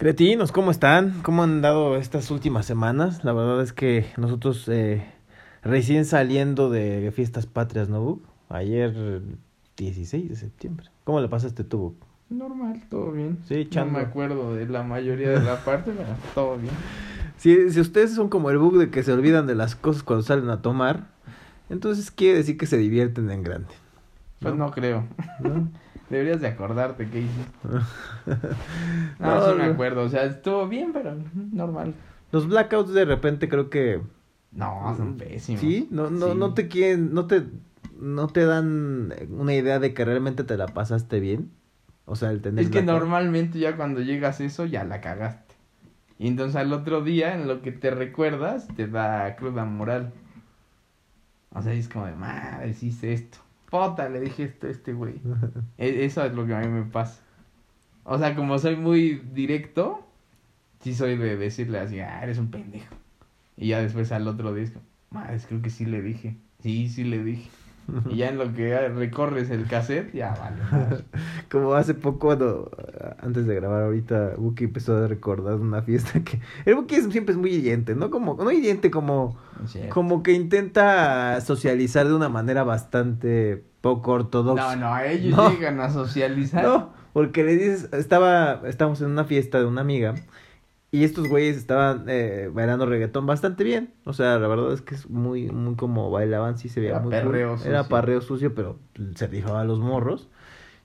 Cretinos, ¿cómo están? ¿Cómo han dado estas últimas semanas? La verdad es que nosotros eh, recién saliendo de fiestas patrias, ¿no, Buk? Ayer 16 de septiembre. ¿Cómo le pasaste tú, Buk? Normal, todo bien. Sí, No echando. me acuerdo de la mayoría de la parte, pero todo bien. Si, si ustedes son como el Buk de que se olvidan de las cosas cuando salen a tomar, entonces quiere decir que se divierten en grande. Pues no creo. ¿no? Deberías de acordarte qué hiciste. No, No, sí me acuerdo. O sea, estuvo bien, pero normal. Los blackouts de repente creo que No, son pésimos. sí, no no Sí. no te quieren no te no te dan una idea de que realmente te la pasaste bien. O sea, el tener Es que blackout. normalmente ya cuando llegas a eso ya la cagaste. Y entonces al otro día, en lo que te recuerdas, te da cruda moral. O sea, es como de, madre, hiciste esto. Pota, le dije esto a este güey. E- Eso es lo que a mí me pasa. O sea, como soy muy directo, sí soy de decirle así, ah, eres un pendejo. Y ya después al otro como, madre, creo que sí le dije. Sí, sí le dije. Y ya en lo que recorres el cassette, ya vale. Como hace poco, cuando, eh, antes de grabar ahorita, Buki empezó a recordar una fiesta que... El Buki siempre es muy hiriente, ¿no? Como, no hiriente, como, Sí. como que intenta socializar de una manera bastante poco ortodoxa. No, no, ellos No. llegan a socializar. No, porque le dices, estaba, estábamos en una fiesta de una amiga y estos güeyes estaban eh, bailando reggaetón bastante bien. O sea, la verdad es que es muy, muy como bailaban, sí se veía Era muy cool. perreo Era sucio. parreo sucio, pero se rifaba a los morros.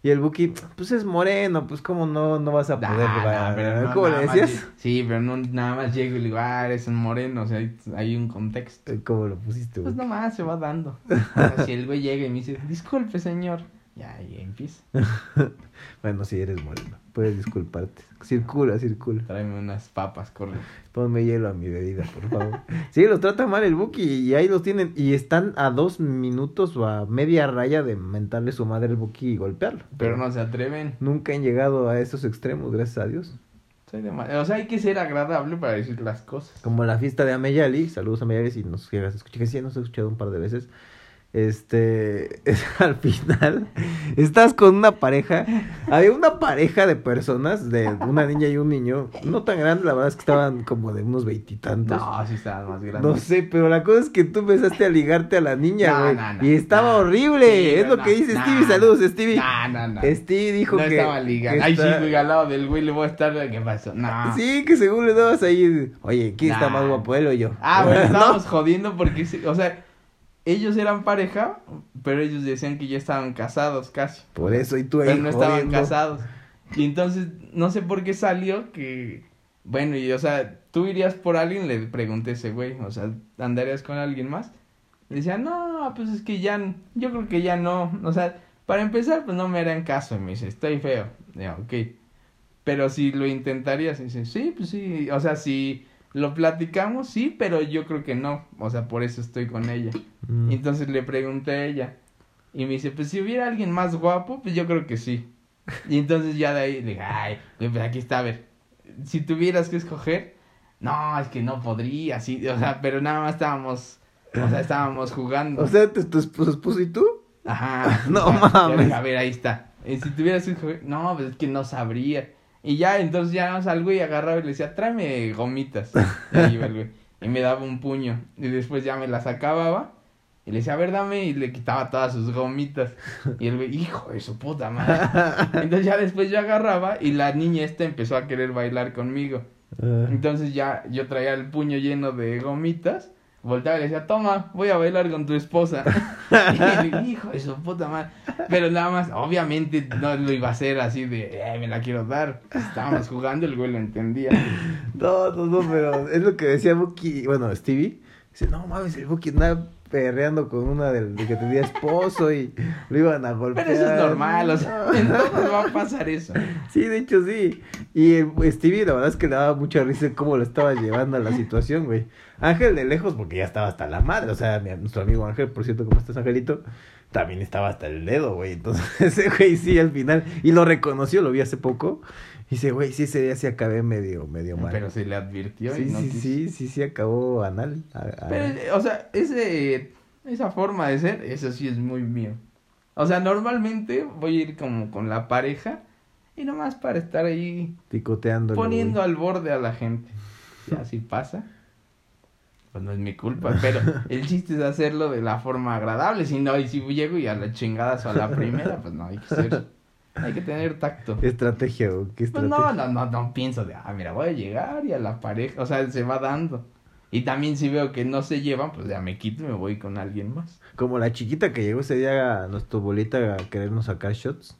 Y el Buki, pues es moreno, pues cómo no, no vas a Nah, poder nah, bailar. pero no, ¿Cómo le decías? Sí, pero no, nada más llego y digo, ah, eres un moreno, o sea, hay, hay un contexto. Eh, ¿Cómo lo pusiste, Pues nomás se va dando. O sea, si el güey llega y me dice, disculpe, señor, ya, ya empieza. Bueno, sí, eres moreno. Puedes disculparte. Circula, circula. Tráeme unas papas, corre. Ponme hielo a mi bebida, por favor. Sí, los trata mal el Buki y ahí los tienen. Y están a dos minutos o a media raya de mentarle su madre al Buki y golpearlo. Pero no se atreven. Nunca han llegado a esos extremos, gracias a Dios. Soy de mal- O sea, hay que ser agradable para decir las cosas. Como la fiesta de Ameyali. Saludos a Ameyali si nos llegas a escuchar. Que sí, nos he escuchado un par de veces. Este, al final, estás con una pareja. Había una pareja de personas, de una niña y un niño. No tan grandes, la verdad es que estaban como de unos veintitantos. No, sí estaban más grandes. No sé, pero la cosa es que tú empezaste a ligarte a la niña, No, güey. no, no, y estaba no. horrible. Sí, es no, lo que dice no, Stevie. no. Saludos, Stevie. No, no, no. Stevie dijo no que. estaba ligando. que Ay, sí, está- güey, al lado del güey le voy a estar. ¿Qué pasó? No. Sí, que según le dabas ahí. Oye, ¿quién está más guapo, él o yo? Ah, bueno, ¿No? estábamos jodiendo porque, o sea, ellos eran pareja, pero ellos decían que ya estaban casados casi. Por eso, y tú ahí. Pero no estaban jodiendo. casados. Y entonces, no sé por qué salió que, bueno, y o sea, tú irías por alguien, le pregunté a ese güey, o sea, ¿andarías con alguien más? Le decía, no, pues es que ya, yo creo que ya no, o sea, para empezar, pues no me harían caso, y me dice, estoy feo, ya, ok. Pero si lo intentarías, y dice, sí, pues sí, o sea, si lo platicamos, sí, pero yo creo que no, o sea, por eso estoy con ella. Mm. Entonces le pregunté a ella. Y me dice, pues si hubiera alguien más guapo, pues yo creo que sí. Y entonces ya de ahí le dije, ay, pues aquí está, a ver. Si tuvieras que escoger, no, es que no podría, sí, o sea, pero nada más estábamos, o sea, estábamos jugando. O sea, ¿tu, esposo, y tú? Ajá. No o sea, ya mames. dije, A ver, ahí está. Y si tuvieras que escoger, no, pues es que no sabría. Y ya, entonces ya salgo y agarraba y le decía, tráeme gomitas. Y ahí iba el güey. Y me daba un puño. Y después ya me las acababa. Y le decía, a ver, dame. Y le quitaba todas sus gomitas. Y el güey, hijo de su puta madre. Entonces ya después yo agarraba y la niña esta empezó a querer bailar conmigo. Ah. Entonces ya yo traía el puño lleno de gomitas. Volteaba y le decía, toma, voy a bailar con tu esposa. y le hijo de su puta madre. Pero nada más, obviamente no lo iba a hacer así de, "Eh, me la quiero dar. Estábamos jugando, el güey lo entendía. No, no, no, pero es lo que decía Buki, bueno, Stevie. Dice, no mames, el Buki andaba perreando con una del de que tenía esposo y lo iban a golpear. Pero eso es normal, o sea, en todos va a pasar eso. Sí, de hecho sí. Y el Stevie, la verdad es que le daba mucha risa cómo lo estaba llevando a la situación, güey. Ángel de lejos, porque ya estaba hasta la madre. O sea, nuestro amigo Ángel, por cierto, ¿cómo estás, Angelito? También estaba hasta el dedo, güey. Entonces, ese güey sí, al final. Y lo reconoció, lo vi hace poco. Y dice, güey, sí, ese día sí acabé medio, medio mal. Pero se le advirtió sí, y no sí, quiso. sí, sí, sí, acabó anal. a- a- Pero, o sea, ese, esa forma de ser, eso sí es muy mío. O sea, normalmente voy a ir como con la pareja Y nomás para estar ahí Picoteándolo. poniendo güey. al borde a la gente. Y así pasa. Pues no es mi culpa, pero el chiste es hacerlo de la forma agradable. Si no, y si llego y a la chingada o a la primera, pues no, hay que ser, hay que tener tacto. Estrategia. ¿Qué Pues estrategia? no, no, no, no pienso de, ah, mira, voy a llegar y a la pareja, o sea, se va dando. Y también si veo que no se llevan, pues ya me quito y me voy con alguien más. Como la chiquita que llegó ese día a nuestro bolita a querernos sacar shots.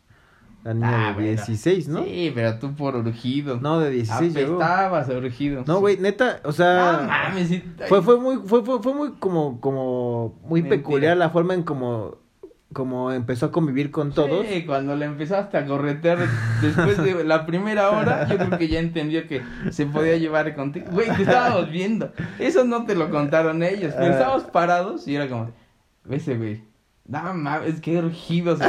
La niña Ah, de bueno. 16, ¿no? Sí, pero tú por urgido. No, de 16 llegó. Apestabas urgido. No, güey, neta, o sea... No mames, sí. Fue, fue muy, fue, fue, fue muy como, como, muy Mentira. peculiar la forma en como, como empezó a convivir con todos. Sí, cuando le empezaste a corretear después de la primera hora, yo creo que ya entendió que se podía llevar contigo. Güey, te estábamos viendo. Eso no te lo contaron ellos. Pero Ah. estábamos parados y era como, ese güey. No mames, qué urgido ve.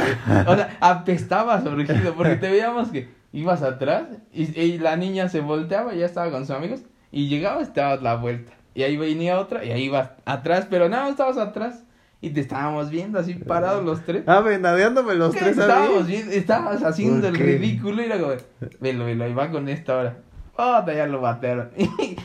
O sea, apestabas urgido porque te veíamos que ibas atrás y, y la niña se volteaba ya estaba con sus amigos y llegabas y te dabas la vuelta. Y ahí venía otra y ahí ibas atrás, pero no, estabas atrás y te estábamos viendo así parados los tres. Ah, venadeándome los ¿Qué tres estábamos viendo? Estabas haciendo ¿Por el ridículo y era como, velo, velo, ahí va con esta hora. Oh, ya lo batearon.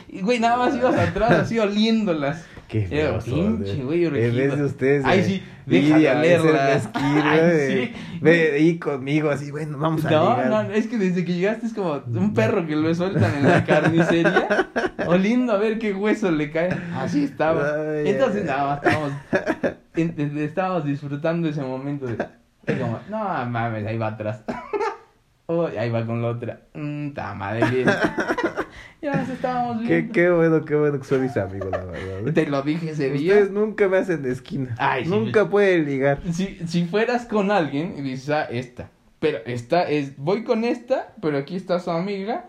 Y, güey, nada más ibas atrás así oliéndolas. Qué son, pinche, güey, En vez de ustedes. Ay, sí, deja de olerla. Ay, sí. Ve ahí conmigo, así, bueno, vamos a No, no, es que desde que llegaste es como un perro que lo sueltan en la carnicería, oliendo a ver qué hueso le cae. Así estaba. Ay, Entonces, nada más estábamos, disfrutando ese momento de, de como, no mames, ahí va atrás. Oh, ahí va con la otra. Mmm, madre bien. ya nos estábamos Qué, viendo. qué bueno, qué bueno que son mis amigos, la verdad. ¿eh? Te lo dije ese día. Ustedes nunca me hacen de esquina. Ay, nunca sí. pueden ligar. Si, si fueras con alguien y dices, ah, esta. Pero esta es, voy con esta, pero aquí está su amiga.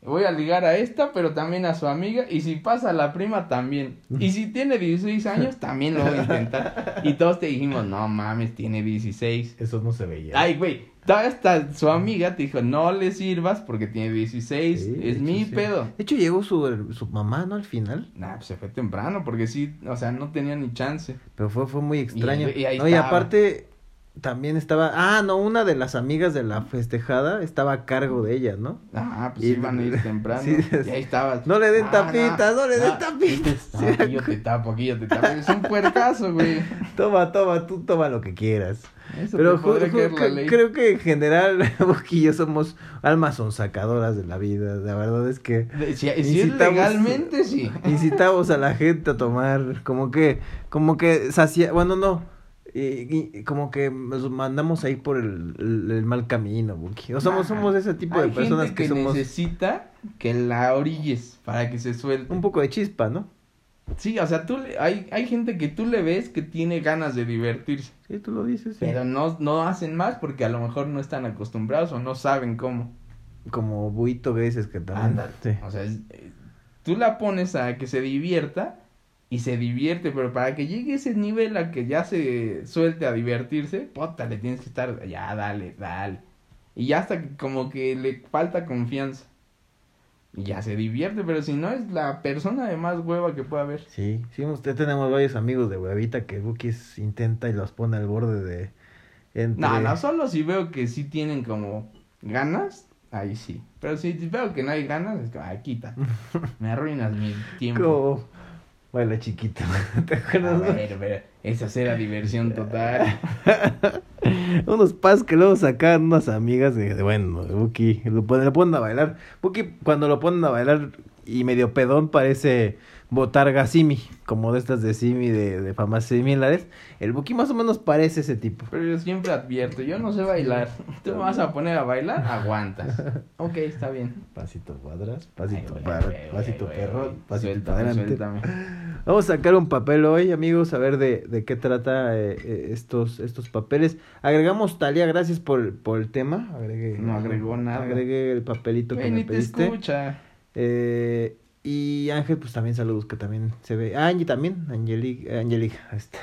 Voy a ligar a esta, pero también a su amiga. Y si pasa la prima, también. Y si tiene 16 años, también lo voy a intentar. Y todos te dijimos, no mames, tiene 16. Eso no se veía. Ay, güey, hasta su amiga te dijo, no le sirvas porque tiene 16. Sí, de es hecho, mi sí. pedo. De hecho, llegó su, su mamá, ¿no? Al final. Nah, pues se fue temprano porque sí, o sea, no tenía ni chance. Pero fue, fue muy extraño. Y- y ahí no, y aparte, también estaba. Ah, no, una de las amigas de la festejada estaba a cargo de ella, ¿no? Ah, pues Y- iban a ir temprano. Sí, y ahí estabas. No le den Ah, tapitas, no, le den ah, tapitas. No, aquí yo te tapo, aquí yo te tapo. Es un puercazo, güey. Toma, toma, tú toma lo que quieras. Eso Pero ley. creo que en general, yo somos almas sonsacadoras de la vida. La verdad es que De- Si, si es Incitamos- legalmente, sí. incitamos a la gente a tomar, como que, como que sacia, bueno, no. Y, y como que nos mandamos ahí por el, el- el mal camino, Buki. O somos, Nah, somos ese tipo de personas que, que somos necesita que la orilles para que se suelte. un poco de chispa, ¿no? Sí, o sea, tú le- hay, hay gente que tú le ves que tiene ganas de divertirse. Sí, tú lo dices. sí. Pero no, no hacen más porque a lo mejor no están acostumbrados o no saben cómo. Como Buito que dices que también. Ándale. Sí. O sea, es- eh, tú la pones a que se divierta y se divierte, pero para que llegue ese nivel a que ya se suelte a divertirse, puta, le tienes que estar, ya, dale, dale. Y ya hasta que como que le falta confianza. Y ya se divierte, pero si no es la persona de más hueva que pueda haber. Sí, sí, usted tenemos varios amigos de huevita que Bukis intenta y los pone al borde de... Entre... No, no, solo si veo que sí tienen como ganas, ahí sí. Pero si veo que no hay ganas, es como, ay, quita. Me arruinas mi tiempo. Como... Baila chiquito. ¿Te A acuerdas? no? ver, ver, esa será diversión total. unos pas que luego sacan unas amigas de, de, bueno, Buki, lo ponen, lo ponen a bailar. Buki, cuando lo ponen a bailar y medio pedón, parece botarga Simi, como de estas de Simi de, de famas similares. El Buki más o menos parece ese tipo. Pero yo siempre advierto, yo no sé bailar. Tú me vas a poner a bailar, aguantas. Ok, está bien. Pasito cuadras, pasito Ay, güey, pasito perro, pasito Suéltame, para adelante. suéltame. Vamos a sacar un papel hoy, amigos, a ver de, de qué trata eh, eh, estos, estos papeles. Agregamos Talia, gracias por, por el tema. Agregué, No agregó nada. Agregué el papelito que me ni te pediste. escucha. Eh, y Ángel, pues también saludos, que también se ve. Ah, Angie también, Angelica, Angelica, ahí está.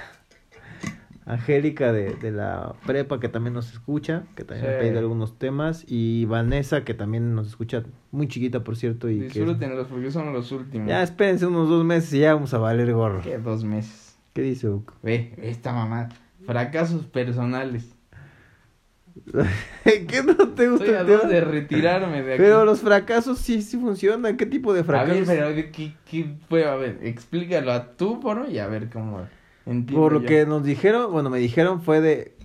Angélica de, de la prepa, que también nos escucha, que también Sí. ha pedido algunos temas. Y Vanessa, que también nos escucha, muy chiquita, por cierto. y que Disfrútenlos porque son los últimos. Ya, espérense unos dos meses y ya vamos a valer gorro. ¿Qué dos meses? ¿Qué dice Uco? Ve, esta mamá. Fracasos personales. ¿Qué no te gusta Estoy a el dos tema? de retirarme de aquí. Pero los fracasos sí, sí funcionan. ¿Qué tipo de A fracasos? ver, pero ¿qué, qué fue? A ver, explícalo a tú, por y a ver cómo entiendo Por lo yo. que nos dijeron, bueno, me dijeron fue de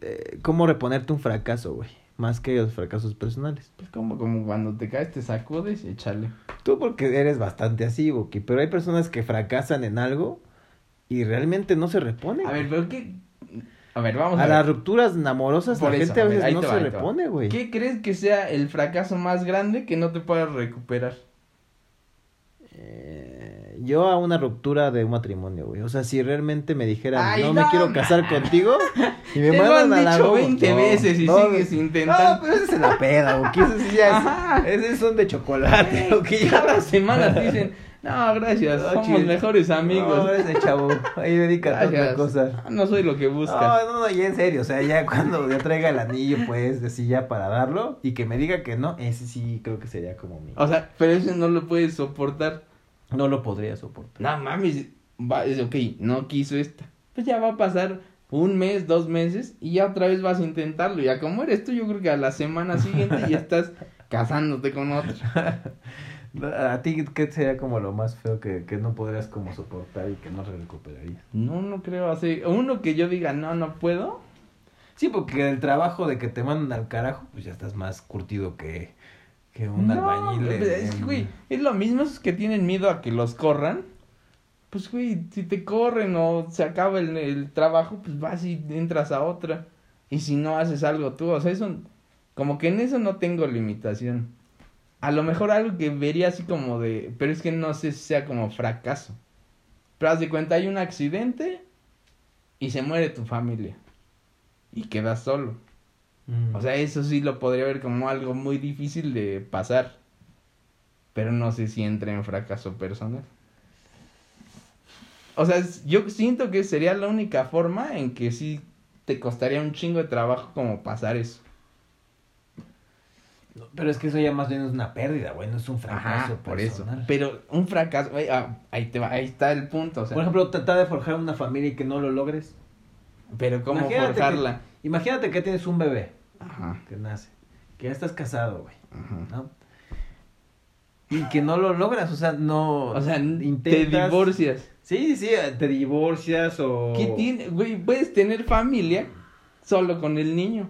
eh, cómo reponerte un fracaso, güey. Más que los fracasos personales. Pues como, como cuando te caes, te sacudes y échale. Tú porque eres bastante así, Boki. Pero hay personas que fracasan en algo y realmente no se reponen. A ver, pero qué... A ver, vamos a, a ver. las rupturas amorosas Por la eso, gente a a ver, veces no te se va, te va. repone, güey. ¿Qué crees que sea el fracaso más grande que no te puedas recuperar? Eh, yo a una ruptura de un matrimonio, güey. O sea, si realmente me dijeran, Ay, no, me no, quiero ma. casar contigo y me Te lo mandan han a la dicho go- 20 No, veces y no, sigues No, intentando. pero ese es la peda, güey. Eso sí ya Ajá. es, esos son de chocolate, güey. Cada semana te dicen, no, gracias, No, somos chido. mejores amigos. No, ese chavo. Ahí dedícate a otra cosa. No soy lo que buscas. No, no, no, ya en serio, o sea, ya cuando ya traiga el anillo, pues, decir ya para darlo y que me diga que no, ese sí creo que sería como mi... O sea, pero eso no lo puedes soportar. No lo podría soportar. No mames, va, es ok, no quiso esta. Pues ya va a pasar un mes, dos meses y ya otra vez vas a intentarlo. Ya como eres tú, yo creo que a la semana siguiente ya estás casándote con otra. ¿A ti qué sería como lo más feo que, que no podrías como soportar y que no recuperarías? No, no creo así. Uno que yo diga, no, no puedo. Sí, porque el trabajo de que te mandan al carajo, pues ya estás más curtido que, que un no, albañil. Es, que, en- güey, es lo mismo esos que tienen miedo a que los corran. Pues, güey, si te corren o se acaba el, el trabajo, pues vas y entras a otra. Y si no haces algo tú, o sea, eso, como que en eso no tengo limitación. A lo mejor algo que vería así como de, pero es que no sé si sea como fracaso. Pero haz de cuenta, hay un accidente y se muere tu familia. Y quedas solo. Mm. O sea, eso sí lo podría ver como algo muy difícil de pasar. Pero no sé si entra en fracaso personal. O sea, yo siento que sería la única forma en que sí te costaría un chingo de trabajo como pasar eso. Pero es que eso ya más bien es una pérdida, güey, no es un fracaso Ajá, por eso. Pero un fracaso, güey, ah, ahí te va, ahí está el punto, o sea. Por ejemplo, tratar de forjar una familia y que no lo logres. pero cómo imagínate forjarla. Imagínate que tienes un bebé Ajá, que nace, que ya estás casado, güey, ajá. ¿no? Y que no lo logras, o sea, no... O sea, te intentas- divorcias. Sí, sí, te divorcias o... ¿Qué tiene? Güey, puedes tener familia solo con el niño.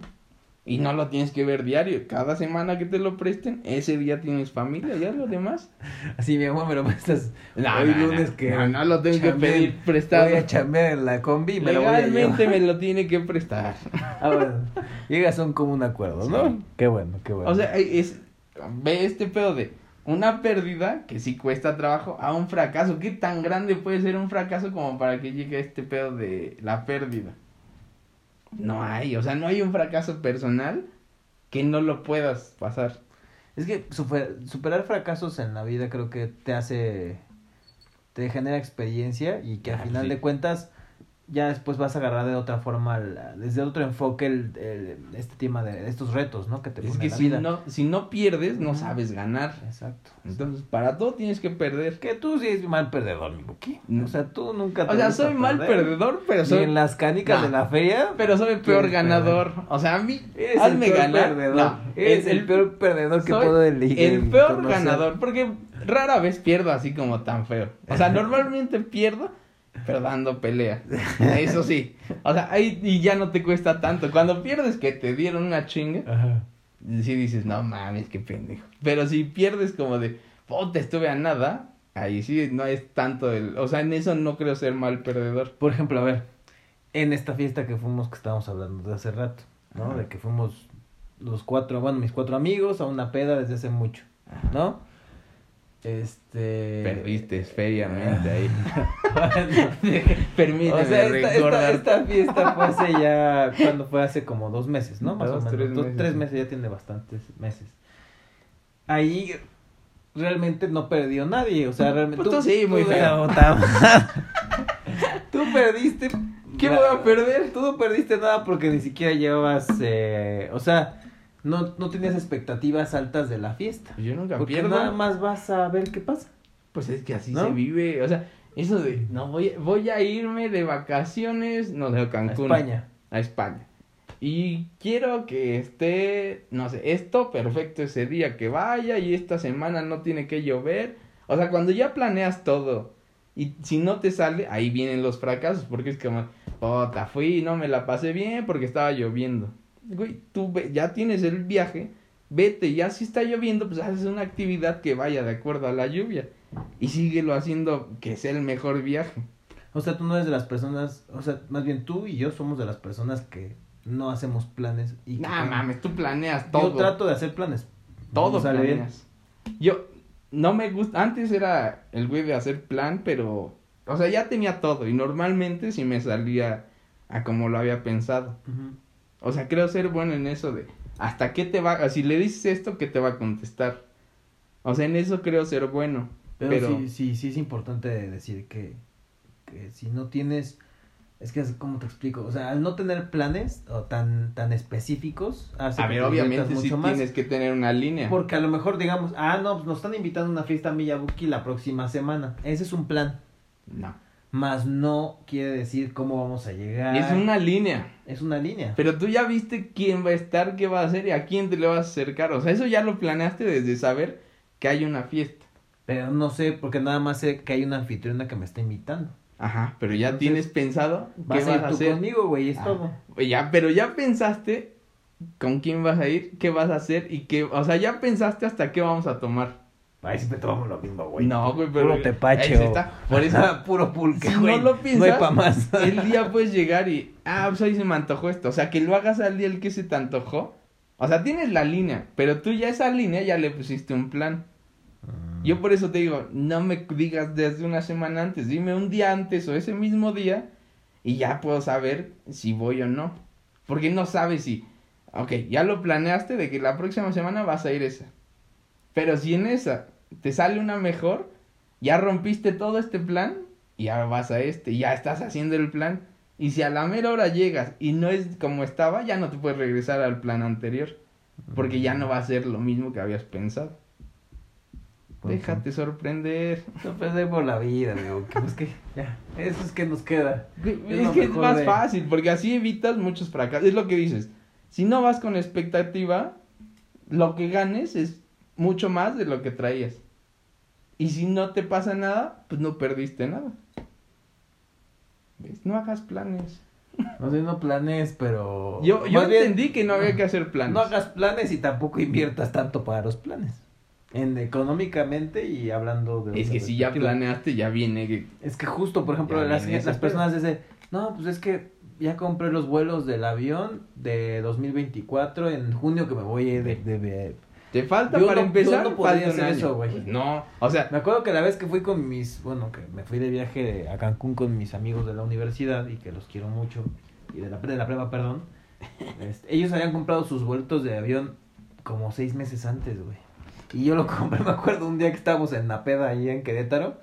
Y no lo tienes que ver diario. Cada semana que te lo presten, ese día tienes familia, ya lo demás. Así, mi amor, me lo prestas No, hoy no, no. lunes que... No, no lo tengo que pedir prestado. Voy a chambear en la combi me lo voy a Legalmente llevar. me lo tiene que prestar. Ah, bueno. Llegas a un común acuerdo, ¿no? Sí. Qué bueno, qué bueno. O sea, es, ve este pedo de una pérdida que sí cuesta trabajo a un fracaso. ¿Qué tan grande puede ser un fracaso como para que llegue este pedo de la pérdida? No hay, o sea, no hay un fracaso personal que no lo puedas pasar. Es que super- superar fracasos en la vida creo que te hace, te genera experiencia y que al Ah, final sí. de cuentas ya después vas a agarrar de otra forma, la- desde otro enfoque el, el- este tema de estos retos, ¿no? Que te Es que la si vida. no, si no pierdes, no sabes ganar. Exacto. Entonces, para todo tienes que perder. Que tú sí eres mal perdedor, mi. No. O sea, tú nunca te O sea, soy mal perder. perdedor, pero soy, en las canicas No. de la feria. pero soy el peor ganador. O sea, a mí, Eres hazme el peor ganar. perdedor. No, Eres el, el- peor perdedor que puedo elegir. El peor ganador, porque rara vez pierdo así como tan feo. O sea, normalmente pierdo, pero dando pelea. Eso sí. O sea, ahí y ya no te cuesta tanto. Cuando pierdes que te dieron una chinga, Ajá. sí dices, no mames, qué pendejo. Pero si pierdes como de, puta, estuve a nada, ahí sí no es tanto el. O sea, en eso no creo ser mal perdedor. Por ejemplo, a ver, en esta fiesta que fuimos, que estábamos hablando de hace rato, ¿no? Ajá. De que fuimos los cuatro, bueno, mis cuatro amigos a una peda desde hace mucho, ¿no? Este... Perdiste feriamente ahí. Permíteme o sea, esta, esta, recordar. esta fiesta fue hace ya, cuando fue hace como dos meses, ¿no? Más Dos, o menos. tres Dos- meses, tres meses, ya tiene bastantes meses. Ahí realmente no perdió nadie, o sea, realmente... Pues tú sí, muy feo. Tú perdiste... ¿Qué voy a perder? Tú no perdiste nada porque ni siquiera llevabas, eh, o sea, no, no tenías expectativas altas de la fiesta. Yo nunca Porque pierdo. nada más vas a ver qué pasa. Pues es que así ¿No? se vive, o sea, eso de, no, voy, voy a irme de vacaciones, no sé, a A Cancún. España. A España. Y quiero que esté, no sé, esto perfecto ese día que vaya y esta semana no tiene que llover. O sea, cuando ya planeas todo y si no te sale, ahí vienen los fracasos, porque es como, puta, fui y no me la pasé bien porque estaba lloviendo. Güey, tú ve- ya tienes el viaje, vete, ya si está lloviendo, pues haces una actividad que vaya de acuerdo a la lluvia. Y síguelo haciendo que sea el mejor viaje. O sea, tú no eres de las personas, o sea, más bien tú y yo somos de las personas que no hacemos planes y Nah, mames, tú planeas todo. Yo trato de hacer planes. Todo No sale bien. planeas. Yo no me gusta, antes era el güey de hacer plan, pero o sea, ya tenía todo y normalmente sí me salía a como lo había pensado. O sea, creo ser bueno en eso de hasta qué te va, si le dices esto, ¿qué te va a contestar? O sea, en eso creo ser bueno. Pero, Pero- sí, sí, sí es importante decir que, que si no tienes, es que es como te explico, o sea, al no tener planes o tan, tan específicos, hace A que ver, te obviamente sí más. tienes que tener una línea. Porque a lo mejor digamos, ah, no, pues nos están invitando a una fiesta a Miyabuki la próxima semana. Ese es un plan. No. Más no quiere decir cómo vamos a llegar. Es una línea. Es una línea. Pero tú ya viste quién va a estar, qué va a hacer y a quién te le vas a acercar. O sea, eso ya lo planeaste desde saber que hay una fiesta. Pero no sé, porque nada más sé que hay una anfitriona que me está invitando. Ajá, pero ya Entonces, tienes pensado qué Vas a ir a hacer. conmigo, güey, es Ah, todo. Ya, pero ya pensaste con quién vas a ir, qué vas a hacer y qué, o sea, ya pensaste hasta qué vamos a tomar. Ay, siempre tomamos lo mismo, güey. No, güey, pero Puro tepache ahí está. Por eso Puro pulque, si güey. no lo No piensas, hay pa' más. el día puedes llegar y ah, pues hoy se me antojó esto, o sea, que lo hagas al día el que se te antojó. O sea, tienes la línea, pero tú ya esa línea ya le pusiste un plan. Mm. Yo por eso te digo, no me digas desde una semana antes, dime un día antes o ese mismo día y ya puedo saber si voy o no. Porque no sabes si, ok, ya lo planeaste de que la próxima semana vas a ir esa. Pero si en esa te sale una mejor, ya rompiste todo este plan y ahora vas a este, ya estás haciendo el plan. Y si a la mera hora llegas y no es como estaba, ya no te puedes regresar al plan anterior. Porque ya no va a ser lo mismo que habías pensado. Pues, Déjate sorprender. No perder por la vida, digo. Que, pues que, ya. Eso es que nos queda. Es, que es más de- fácil, porque así evitas muchos fracasos. Es lo que dices. Si no vas con expectativa, lo que ganes es mucho más de lo que traías. Y si no te pasa nada, pues no perdiste nada. ¿Ves? No hagas planes. No sé, no planes, pero. Yo, yo bien, entendí que no había que hacer planes. No hagas planes y tampoco inviertas tanto para los planes. En económicamente y hablando de. es que si ya planeaste, ya viene. que- Es que justo, por ejemplo, las, las personas dicen, no, pues es que ya compré los vuelos del avión de 2024 en junio que me voy de... de- de- Te falta Yo para no- empezar. yo no un hacer eso, güey. Pues no, o sea, Me acuerdo que la vez que fui con mis, bueno, que me fui de viaje a Cancún con mis amigos de la universidad y que los quiero mucho, y de la, de la prueba, perdón, este, ellos habían comprado sus vuelos de avión como seis meses antes, güey. Y yo lo compré, me acuerdo, un día que estábamos en la peda ahí en Querétaro.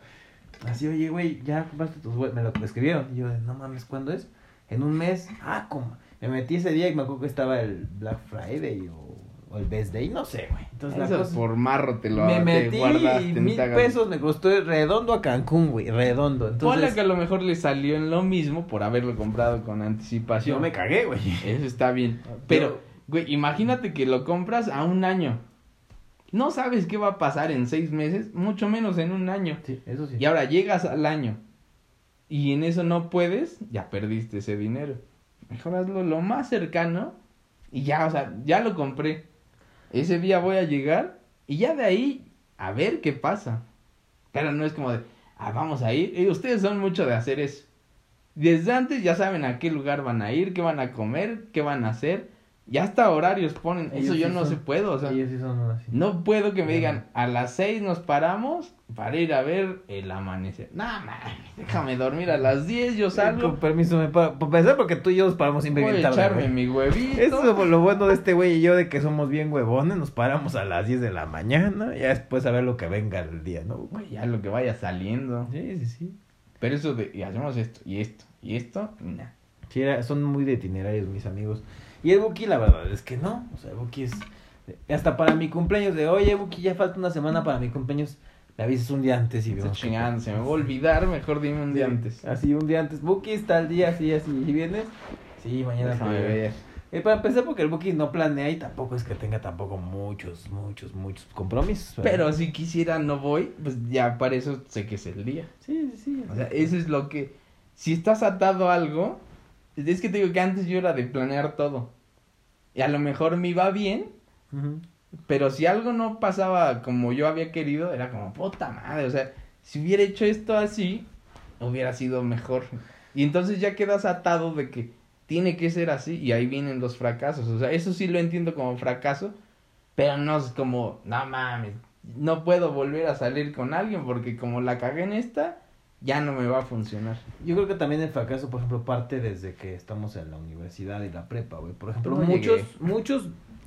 Así, oye, güey, ya compraste tus vuelos. Me lo escribieron. Y yo, no mames, ¿cuándo es? En un mes. Ah, como. Me metí ese día y me acuerdo que estaba el Black Friday o, o el Best Day, no sé, güey. Entonces la eso cosa- por marro te lo me metí guardaste y en mil pesos me costó redondo a Cancún, güey, redondo. Ponle Entonces, que a lo mejor le salió en lo mismo por haberlo comprado con anticipación. yo me cagué, güey. Eso está bien. Pero, güey, imagínate que lo compras a un año. No sabes qué va a pasar en seis meses, mucho menos en un año. Sí, eso sí. Y ahora llegas al año y en eso no puedes, ya perdiste ese dinero. Mejor hazlo lo más cercano y ya, o sea, ya lo compré. Ese día voy a llegar y ya de ahí a ver qué pasa. Pero no es como de, ah, vamos a ir. Y ustedes son mucho de hacer eso. Desde antes ya saben a qué lugar van a ir, qué van a comer, qué van a hacer. Ya hasta horarios ponen. Ellos eso yo sí no son- se puedo, o sea. Ellos sí son así. No puedo que me digan, a las seis nos paramos para ir a ver el amanecer. No, mames, déjame dormir a las 10, yo Con salgo, permiso, me paro. Por pensar, porque tú y yo nos paramos siempre voy bien tarde. echarme güey. mi huevito. Eso es lo bueno de este güey y yo, de que somos bien huevones. Nos paramos a las 10 de la mañana. Ya después a ver lo que venga el día, ¿no? Güey, ya lo que vaya saliendo. Sí, sí, sí. Pero eso de, y hacemos esto, y esto, y esto, nah. Sí, era- son muy de itinerarios mis amigos. Y el Buki, la verdad es que no. O sea, el Buki es. Hasta para mi cumpleaños, de oye, Buki, ya falta una semana para mi cumpleaños. Me avisas un día antes y chingando, se me va a olvidar, mejor dime un día Sí, antes. Así, un día antes. Buki está el día, así, así. ¿Y vienes? Sí, mañana. Déjame ver. Eh, para empezar, porque el Buki no planea y tampoco es que tenga tampoco muchos, muchos, muchos compromisos. ¿verdad? Pero si quisiera no voy, pues ya para eso sé que es el día. Sí, sí, sí. O sea, eso es lo que... Si estás atado a algo, es que te digo que antes yo era de planear todo. Y a lo mejor me iba bien, pero si algo no pasaba como yo había querido, era como, puta madre, o sea, si hubiera hecho esto así, hubiera sido mejor. Y entonces ya quedas atado de que tiene que ser así y ahí vienen los fracasos. O sea, eso sí lo entiendo como fracaso, pero no es como, no mames, no puedo volver a salir con alguien porque como la cagué en esta, ya no me va a funcionar. Yo creo que también el fracaso, por ejemplo, parte desde que estamos en la universidad y la prepa, güey. Por ejemplo, No muchos, llegué. muchos,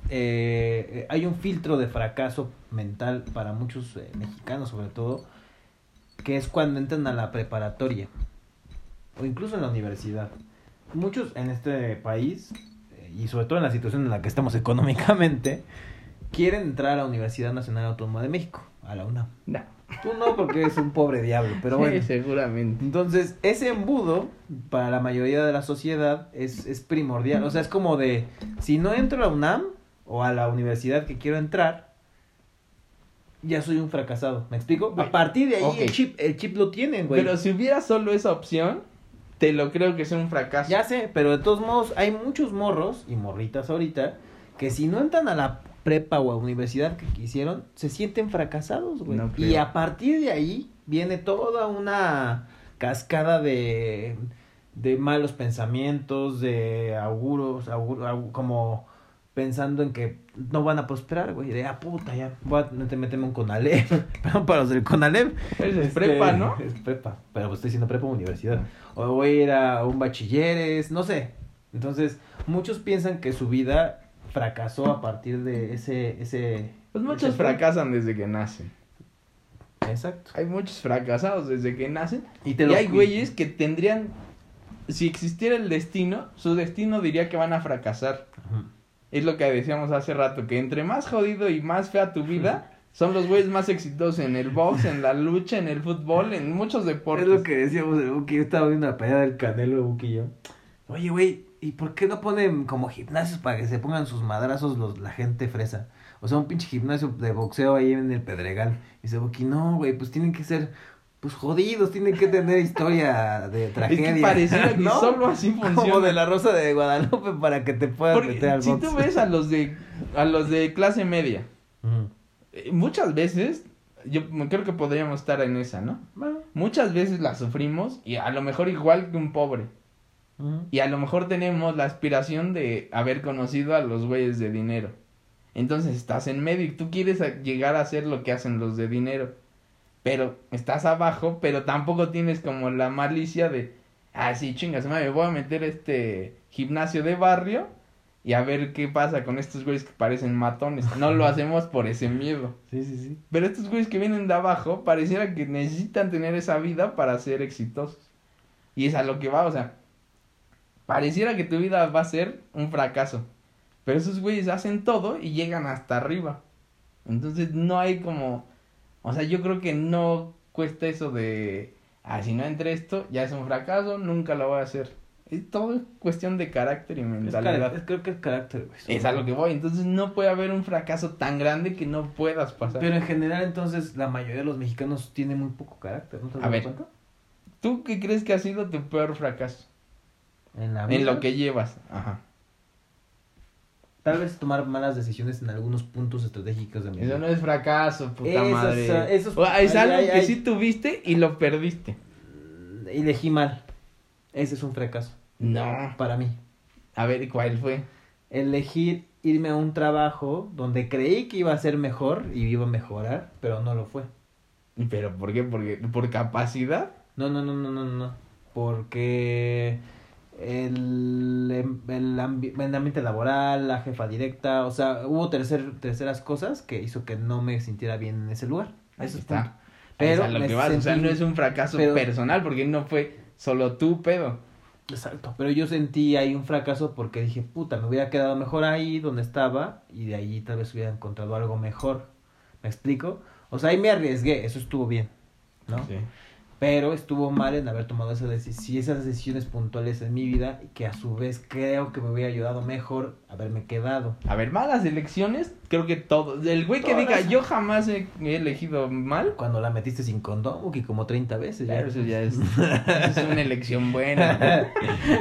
eh, eh, hay un filtro de fracaso mental para muchos eh, mexicanos, sobre todo, que es cuando entran a la preparatoria o incluso en la universidad. Muchos en este país, eh, y sobre todo en la situación en la que estamos económicamente, quieren entrar a la Universidad Nacional Autónoma de México, a la UNAM. No, Tú no, porque eres un pobre diablo, pero bueno. Sí, seguramente. Entonces, ese embudo, para la mayoría de la sociedad, es, es primordial. O sea, es como de, si no entro a la UNAM o a la universidad que quiero entrar, ya soy un fracasado. ¿Me explico? A partir de ahí el, chip, el chip lo tienen, güey. Pero si hubiera solo esa opción, te lo creo que es un fracaso. Ya sé, pero de todos modos, hay muchos morros y morritas ahorita que si no entran a la prepa o a universidad que quisieron, se sienten fracasados, güey. No y a partir de ahí viene toda una cascada de, de malos pensamientos, de auguros, augur- au- como pensando en que no van a prosperar, güey. De, ah, puta, ya voy a meter- meterme un Conalep. Perdón para los del Conalep. Pero es Este, prepa, ¿no? Es prepa, pero pues estoy diciendo prepa o universidad. O voy a ir a un bachilleres, no sé. Entonces, muchos piensan que su vida fracasó a partir de ese... ese Pues muchos ese- fracasan desde que nacen. Exacto. Hay muchos fracasados desde que nacen. Y, te Y hay güeyes que tendrían, si existiera el destino, su destino diría que van a fracasar. Es lo que decíamos hace rato, que entre más jodido y más fea tu vida, son los güeyes más exitosos en el box, en la lucha, en el fútbol, en muchos deportes. Es lo que decíamos el Buki. Yo estaba viendo la pelea del Canelo, el Buki y yo. Oye, güey, ¿y por qué no ponen como gimnasios para que se pongan sus madrazos los, la gente fresa? O sea, un pinche gimnasio de boxeo ahí en el Pedregal. Y dice Buki, no, güey, pues tienen que ser, pues jodidos, tienen que tener historia de Es tragedia. que pareciera que ¿no? solo así funciona. Como de la Rosa de Guadalupe para que te puedas Porque meter al si box. tú ves a los de a los de clase media, Ujú. eh, muchas veces yo creo que podríamos estar en esa, ¿no? Muchas veces la sufrimos y a lo mejor igual que un pobre. Y a lo mejor tenemos la aspiración de haber conocido a los güeyes de dinero. Entonces estás en medio y tú quieres llegar a hacer lo que hacen los de dinero. Pero estás abajo, pero tampoco tienes como la malicia de, ah, sí, chingas, me voy a meter este gimnasio de barrio y a ver qué pasa con estos güeyes que parecen matones. No lo hacemos por ese miedo. Sí, sí, sí. Pero estos güeyes que vienen de abajo, pareciera que necesitan tener esa vida para ser exitosos. Y es a lo que va, o sea, pareciera que tu vida va a ser un fracaso. Pero esos güeyes hacen todo y llegan hasta arriba. Entonces no hay como, o sea, yo creo que no cuesta eso de, ah, si no entre esto, ya es un fracaso, nunca lo voy a hacer. Es todo cuestión de carácter y mentalidad. es- creo que es carácter, güey. Es a lo que voy. Entonces no puede haber un fracaso tan grande que no puedas pasar. Pero en general, entonces, la mayoría de los mexicanos tiene muy poco carácter, ¿no te A ver. cuenta? ¿Tú qué crees que ha sido tu peor fracaso? En la En vida, lo que llevas. Ajá. Tal vez tomar malas decisiones en algunos puntos estratégicos de mi Eso vida. no es fracaso, puta Eso madre. es- eso es- O sea, es ay, algo ay, que ay. sí tuviste y lo perdiste. Mm, Elegí mal. Ese es un fracaso. No. Para mí. A ver, ¿cuál fue? Elegir irme a un trabajo donde creí que iba a ser mejor y iba a mejorar, pero no lo fue. ¿Pero por qué? Porque, ¿Por capacidad? No, no, no, no, no, no. Porque el, em- el, ambi- el ambiente laboral, la jefa directa, o sea, hubo tercer, terceras cosas que hizo que no me sintiera bien en ese lugar. Ahí Eso es está. punto. Pero Pero, lo me que vas, o sea, no es un fracaso pero- personal porque no fue solo tu pedo. Exacto. Pero yo sentí ahí un fracaso porque dije, puta, me hubiera quedado mejor ahí donde estaba y de allí tal vez hubiera encontrado algo mejor. ¿Me explico? O sea, ahí me arriesgué, eso estuvo bien, ¿no? Sí. Pero estuvo mal en haber tomado esa decisión, si esas decisiones puntuales en mi vida, que a su vez creo que me hubiera ayudado mejor haberme quedado. A ver, malas elecciones, creo que todo. El güey que diga, yo jamás he, he elegido mal, Cuando la metiste sin condón, que como 30 veces ya. Claro, eso ya es, es una elección buena.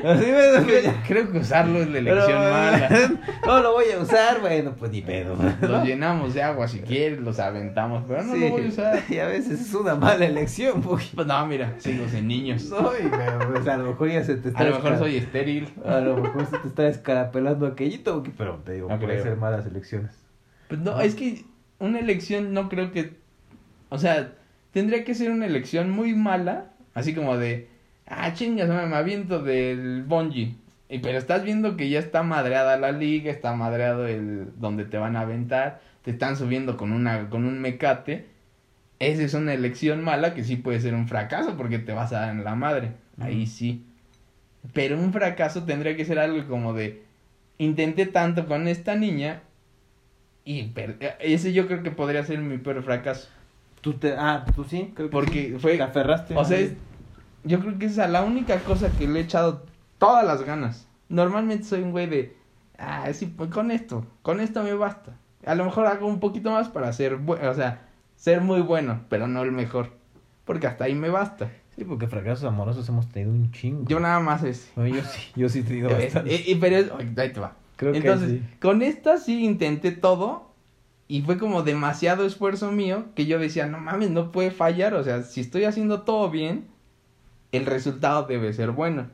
Creo, creo que usarlo es la elección Pero, mala. No lo voy a usar, bueno, pues ni pedo. Los llenamos de agua si quieres, los aventamos, pero no Sí, lo voy a usar. Y a veces es una mala elección, porque... Pues no, mira, sigo sin niños. Soy, pero, pues, a lo mejor ya se te está... A lo mejor soy estéril. A lo mejor se te está escarapelando aquellito, porque- pero te digo, No puede creo. ser malas elecciones. Pues no, es que una elección no creo que. O sea, tendría que ser una elección muy mala, así como de. Ah, chingas, me aviento del bungee. Y, pero estás viendo que ya está madreada la liga, está madreado el donde te van a aventar, te están subiendo con una con un mecate. Esa es una elección mala que sí puede ser un fracaso porque te vas a dar en la madre. Ahí sí. Pero un fracaso tendría que ser algo como de intenté tanto con esta niña y per- ese yo creo que podría ser mi peor fracaso. Tú te... Ah, tú sí, creo que Porque sí. fue- Te aferraste. O sea, es- yo creo que esa es la única cosa que le he echado todas las ganas. Normalmente soy un güey de, ah, sí, pues con esto, con esto me basta. A lo mejor hago un poquito más para ser bueno, o sea, ser muy bueno, pero no el mejor. Porque hasta ahí me basta. Sí, porque fracasos amorosos hemos tenido un chingo. Yo nada más ese. No, yo sí, yo sí he tenido Eh, bastante. eh, eh, pero es- ay, ahí te va. Creo que Entonces, sí. con esta sí intenté todo y fue como demasiado esfuerzo mío que yo decía, no mames, no puede fallar, o sea, si estoy haciendo todo bien, el resultado debe ser bueno.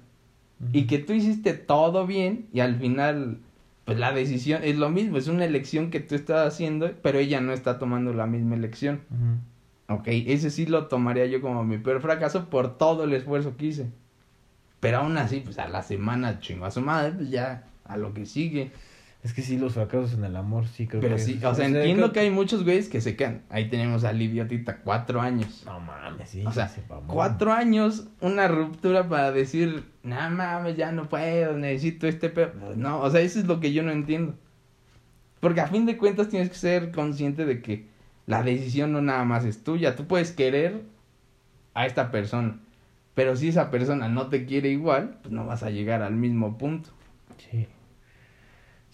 Y que tú hiciste todo bien y al final, pues la decisión es lo mismo, es una elección que tú estás haciendo, pero ella no está tomando la misma elección. Ok, ese sí lo tomaría yo como mi peor fracaso por todo el esfuerzo que hice. Pero aún así, pues a la semana chingo a su madre, pues ya a lo que sigue. Es que sí, los fracasos en el amor, sí creo Pero que... sí, o sea, creo- entiendo que hay muchos güeyes que se quedan. Ahí tenemos al idiotita, cuatro años. No mames, sí. O sea, se cuatro años, una ruptura para decir, no mames, ya no puedo, necesito este pedo. No, o sea, eso es lo que yo no entiendo. Porque a fin de cuentas tienes que ser consciente de que la decisión no nada más es tuya. Tú puedes querer a esta persona, pero si esa persona no te quiere igual, pues no vas a llegar al mismo punto. Sí.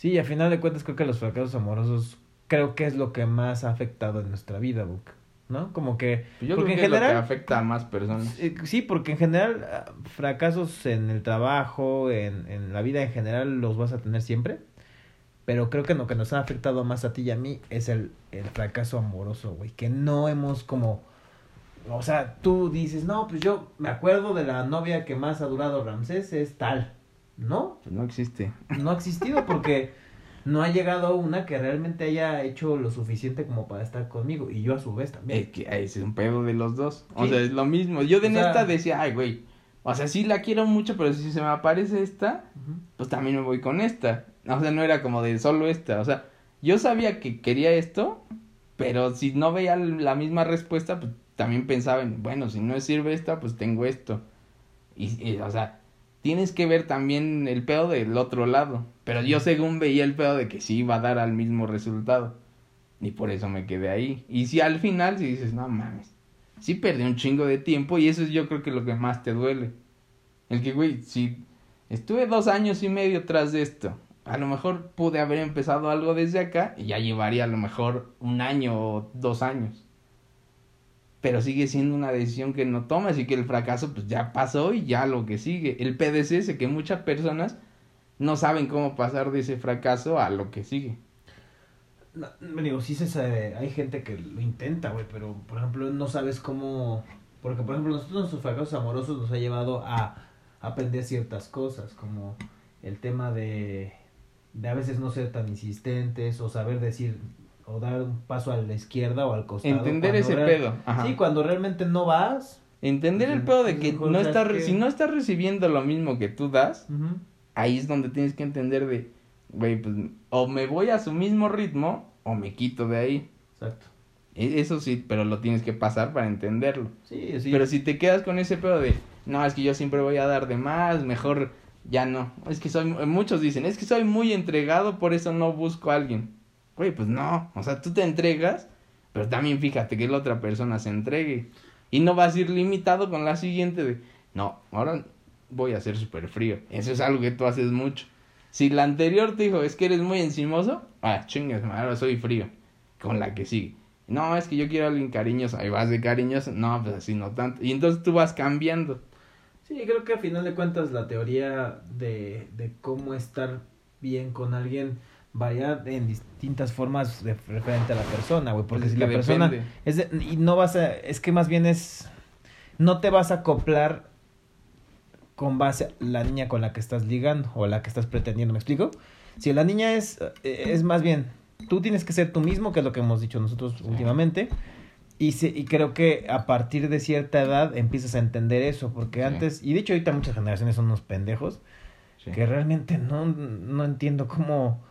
Sí, y a final de cuentas creo que los fracasos amorosos creo que es lo que más ha afectado en nuestra vida, Buck. ¿No? Como que... Yo porque creo que en es lo que general... afecta a más personas. Sí, porque en general ah, fracasos en el trabajo, en, en la vida en general los vas a tener siempre. Pero creo que lo que nos ha afectado más a ti y a mí es el, el fracaso amoroso, güey. Que no hemos como... O sea, tú dices, no, pues yo me acuerdo de la novia que más ha durado Ramsés, es tal. ¿No? No existe. no ha existido porque no ha llegado una que realmente haya hecho lo suficiente como para estar conmigo y yo a su vez también. Es que ese es un pedo de los dos. O sea, es lo mismo. Yo de O sea- neta decía, ay, güey. O sea, sí la quiero mucho, pero si se me aparece esta, pues también me voy con esta. O sea, no era como de solo esta. O sea, yo sabía que quería esto, pero si no veía la misma respuesta, pues también pensaba en, bueno, si no sirve esta, pues tengo esto. Y, y, o sea, tienes que ver también el pedo del otro lado. Pero yo según veía el pedo de que sí iba a dar al mismo resultado. Y por eso me quedé ahí. Y si al final, si dices, no mames, sí perdí un chingo de tiempo y eso es yo creo que lo que más te duele. El que, güey, si estuve dos años y medio tras de esto, a lo mejor pude haber empezado algo desde acá y ya llevaría a lo mejor un año o dos años. Pero sigue siendo una decisión que no tomas y que el fracaso pues ya pasó y ya lo que sigue. El PDC es que muchas personas no saben cómo pasar de ese fracaso a lo que sigue. No, me digo, sí se sabe, hay gente que lo intenta, güey, pero por ejemplo no sabes cómo... Porque por ejemplo nosotros nuestros fracasos amorosos nos ha llevado a aprender ciertas cosas, como el tema de, de a veces no ser tan insistentes o saber decir o dar un paso a la izquierda o al costado. Entender ese real- pedo. Ajá. Sí, cuando realmente no vas. Entender el Ujú. pedo de que no que- si no estás recibiendo lo mismo que tú das, ahí es donde tienes que entender de, güey, pues o me voy a su mismo ritmo o me quito de ahí. Exacto. E- Eso sí, pero lo tienes que pasar para entenderlo. Sí, sí. Pero si te quedas con ese pedo de, no, es que yo siempre voy a dar de más, mejor ya no. Es que soy, muchos dicen, es que soy muy entregado, por eso no busco a alguien. Güey, pues no, o sea, tú te entregas, pero también fíjate que la otra persona se entregue. Y no vas a ir limitado con la siguiente de, no, ahora voy a ser súper frío. Eso es algo que tú haces mucho. Si la anterior te dijo, es que eres muy encimoso, ah, chingas, ahora soy frío. Con la que sigue. No, es que yo quiero a alguien cariñoso. Ahí vas de cariñoso. No, pues así no tanto. Y entonces tú vas cambiando. Sí, creo que al final de cuentas la teoría de, de cómo estar bien con alguien varía en distintas formas de referente a la persona, güey. Porque si la persona... depende. Es de- y no vas a... Es que más bien es... No te vas a acoplar con base a la niña con la que estás ligando o la que estás pretendiendo, ¿me explico? Si la niña es... eh, Es más bien... Tú tienes que ser tú mismo, que es lo que hemos dicho nosotros últimamente. Y, se- y creo que a partir de cierta edad empiezas a entender eso, porque Sí. antes, y de hecho ahorita muchas generaciones son unos pendejos, Sí. que realmente no, no entiendo cómo...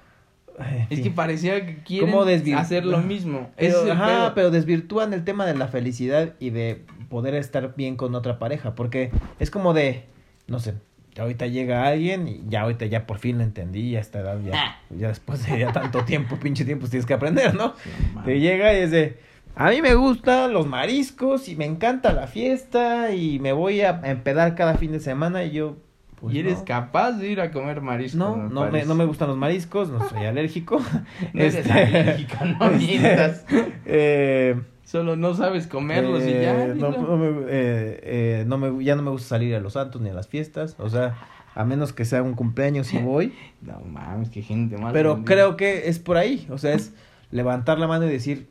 ay, Es que parecía que quieren ¿Cómo desvir- hacer lo mismo. Pero, es ajá, pedo. pero desvirtúan el tema de la felicidad y de poder estar bien con otra pareja, porque es como de, no sé, ahorita llega alguien y ya ahorita ya por fin lo entendí, a esta edad ya, Ah. ya después de ya tanto tiempo, pinche tiempo, tienes que aprender, ¿no? Sí, Te llega y es de, a mí me gustan los mariscos y me encanta la fiesta y me voy a empedar cada fin de semana y yo... pues, y eres no. capaz de ir a comer marisco. No, no me, no me gustan los mariscos, no soy alérgico. No eres Este, alérgico, no mientas. eh, Solo no sabes comerlos y ya. eh, no, no me, eh, eh, no me- ya no me gusta salir a los santos ni a las fiestas. O sea, a menos que sea un cumpleaños y voy. No mames, qué gente más. Pero creo que es por ahí. O sea, es levantar la mano y decir,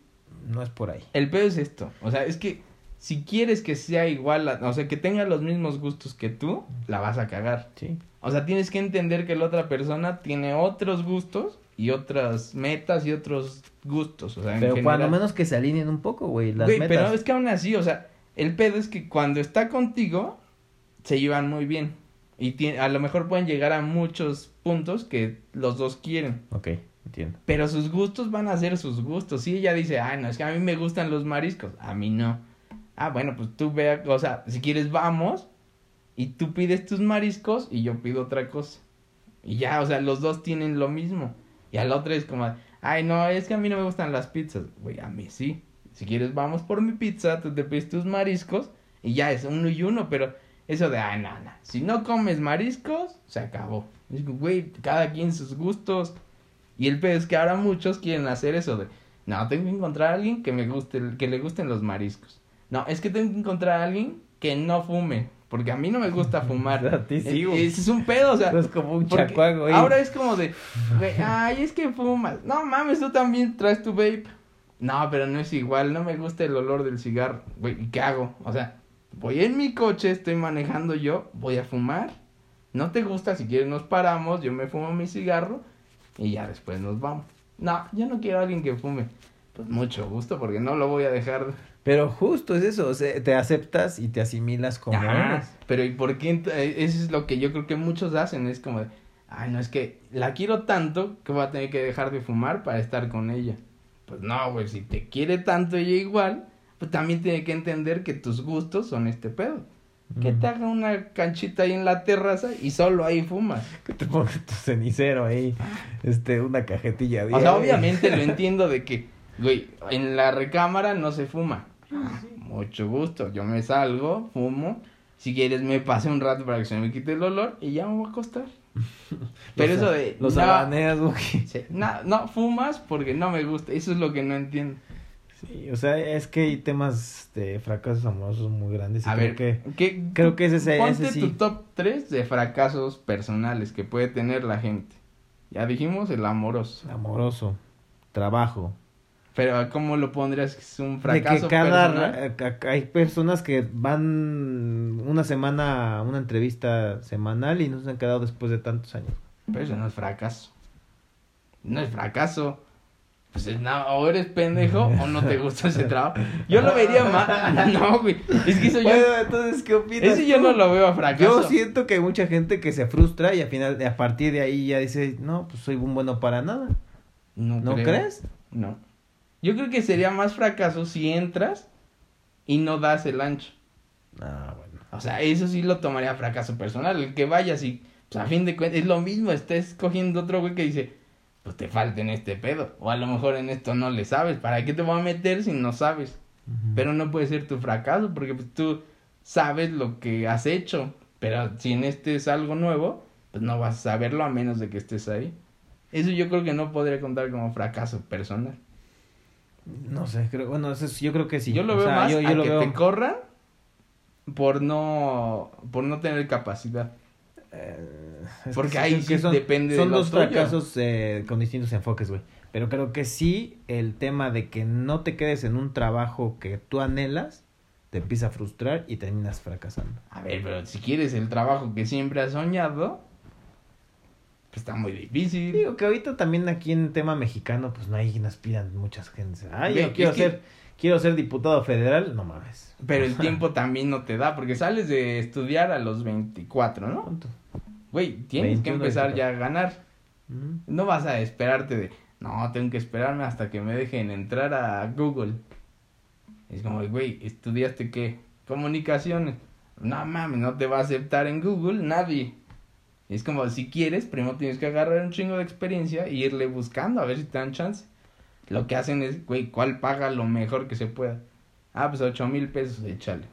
no es por ahí. El pedo es esto. O sea, es que si quieres que sea igual, a- o sea, que tenga los mismos gustos que tú, la vas a cagar. Sí. O sea, tienes que entender que la otra persona tiene otros gustos y otras metas y otros gustos. O sea, en Pero general. cuando menos que se alineen un poco, güey, las Güey, metas. pero es que aún así, o sea, el pedo es que cuando está contigo, se llevan muy bien. Y tiene, a lo mejor pueden llegar a muchos puntos que los dos quieren. Ok, entiendo. Pero sus gustos van a ser sus gustos. Si ella dice, ay, no, es que a mí me gustan los mariscos. A mí no. Ah, bueno, pues tú vea, o sea, si quieres vamos y tú pides tus mariscos y yo pido otra cosa. Y ya, o sea, los dos tienen lo mismo. Y a la otra es como, ay, no, es que a mí no me gustan las pizzas. Güey, a mí sí. Si quieres vamos por mi pizza, tú te pides tus mariscos y ya es uno y uno, pero eso de, ay, no, no, si no comes mariscos, se acabó. Güey, cada quien sus gustos. Y el pedo es que ahora muchos quieren hacer eso de, no, tengo que encontrar a alguien que me guste, que le gusten los mariscos. No, es que tengo que encontrar a alguien que no fume, porque a mí no me gusta fumar. A ti sí, güey. Ese es un pedo, o sea, Es como un porque chacuaco, güey. Ahora es como de, güey, ay, es que fumas. No mames, tú también traes tu vape. No, pero no es igual, no me gusta el olor del cigarro. Güey, ¿y qué hago? O sea, voy en mi coche, estoy manejando yo, voy a fumar. No te gusta, si quieres nos paramos, yo me fumo mi cigarro y ya después nos vamos. No, yo no quiero a alguien que fume. Pues mucho gusto, porque no lo voy a dejar. Pero justo es eso, o sea, te aceptas y te asimilas como Ajá, eres. Pero ¿y por qué? eh, Eso es lo que yo creo que muchos hacen. Es como ay, no, es que la quiero tanto que voy a tener que dejar de fumar para estar con ella. Pues no, güey, si te quiere tanto ella igual, pues también tiene que entender que tus gustos son este pedo. Que te haga una canchita ahí en la terraza y solo ahí fumas. Que te pongas tu cenicero ahí, este, una cajetilla de... O sea, obviamente lo entiendo de que, güey, en la recámara no se fuma. Mucho gusto, yo me salgo, fumo. Si quieres me pase un rato para que se me quite el olor y ya me voy a acostar. Pero eso de... Los no, habaneas, sí, no, no fumas porque no me gusta. Eso es lo que no entiendo. Sí, o sea, es que hay temas de fracasos amorosos muy grandes. Y A creo ver, que... ¿qué, creo que ese- ese ponte sí. tu top 3 de fracasos personales que puede tener la gente. Ya dijimos el amoroso. Amoroso, trabajo. Pero ¿cómo lo pondrías? ¿Es un De fracaso que cada... personal? Hay personas que van una semana a una entrevista semanal y no se han quedado después de tantos años. Pero eso no es fracaso. No es fracaso. Pues es, no, o eres pendejo o no te gusta ese trabajo. Yo lo vería más. No, güey. Es que eso yo. Bueno, entonces, ¿qué opinas Ese yo no lo veo a fracaso. Yo siento que hay mucha gente que se frustra y al final, a partir de ahí ya dice, no, pues soy un bueno para nada. No, ¿No creo. crees? No. Yo creo que sería más fracaso si entras y no das el ancho. Ah, bueno. O sea, eso sí lo tomaría fracaso personal. El que vayas y, pues a fin de cuentas, es lo mismo. Estés cogiendo otro güey que dice, pues te falta en este pedo. O a lo mejor en esto no le sabes. ¿Para qué te voy a meter si no sabes? Pero no puede ser tu fracaso porque pues, tú sabes lo que has hecho. Pero si en este es algo nuevo, pues no vas a saberlo a menos de que estés ahí. Eso yo creo que no podría contar como fracaso personal. No sé, creo, bueno, eso es- yo creo que sí. Yo lo O veo sea, más yo, yo a lo que veo- te corran por no por no tener capacidad. Eh, Porque que ahí sí depende de Son dos fracasos eh, con distintos enfoques, güey. Pero creo que sí, el tema de que no te quedes en un trabajo que tú anhelas, te empieza a frustrar y terminas fracasando. A ver, pero si quieres el trabajo que siempre has soñado, pues está muy difícil. Digo que ahorita también aquí en tema mexicano, pues no hay quien aspiran muchas gentes. Ay, yo quiero que- ser, quiero ser diputado federal, no mames. Pero el tiempo también no te da, porque sales de estudiar a los 24, ¿no? ¿Cuánto? Güey, tienes 21, que empezar 24. ya a ganar. Mm. No vas a esperarte de, no, tengo que esperarme hasta que me dejen entrar a Google. Es como, güey, ¿estudiaste qué? Comunicaciones. No mames, no te va a aceptar en Google nadie. Es como, si quieres, primero tienes que agarrar un chingo de experiencia e irle buscando a ver si te dan chance. Lo que hacen es, güey, ¿cuál paga lo mejor que se pueda? Ah, pues ocho mil pesos, échale.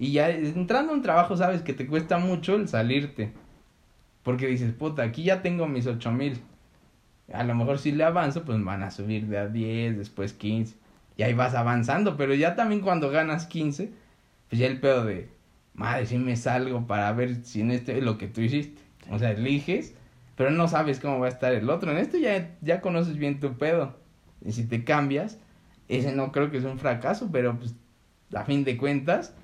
Y ya entrando a un trabajo sabes que te cuesta mucho el salirte. Porque dices, puta, aquí ya tengo mis ocho mil. A lo mejor si le avanzo, pues van a subir de a 10, después 15. Y ahí vas avanzando, pero ya también cuando ganas 15, pues ya el pedo de, madre, si me salgo para ver si en este es lo que tú hiciste. O sea, eliges, pero no sabes cómo va a estar el otro. En este ya, ya conoces bien tu pedo. Y si te cambias, ese no creo que es un fracaso, pero pues a fin de cuentas,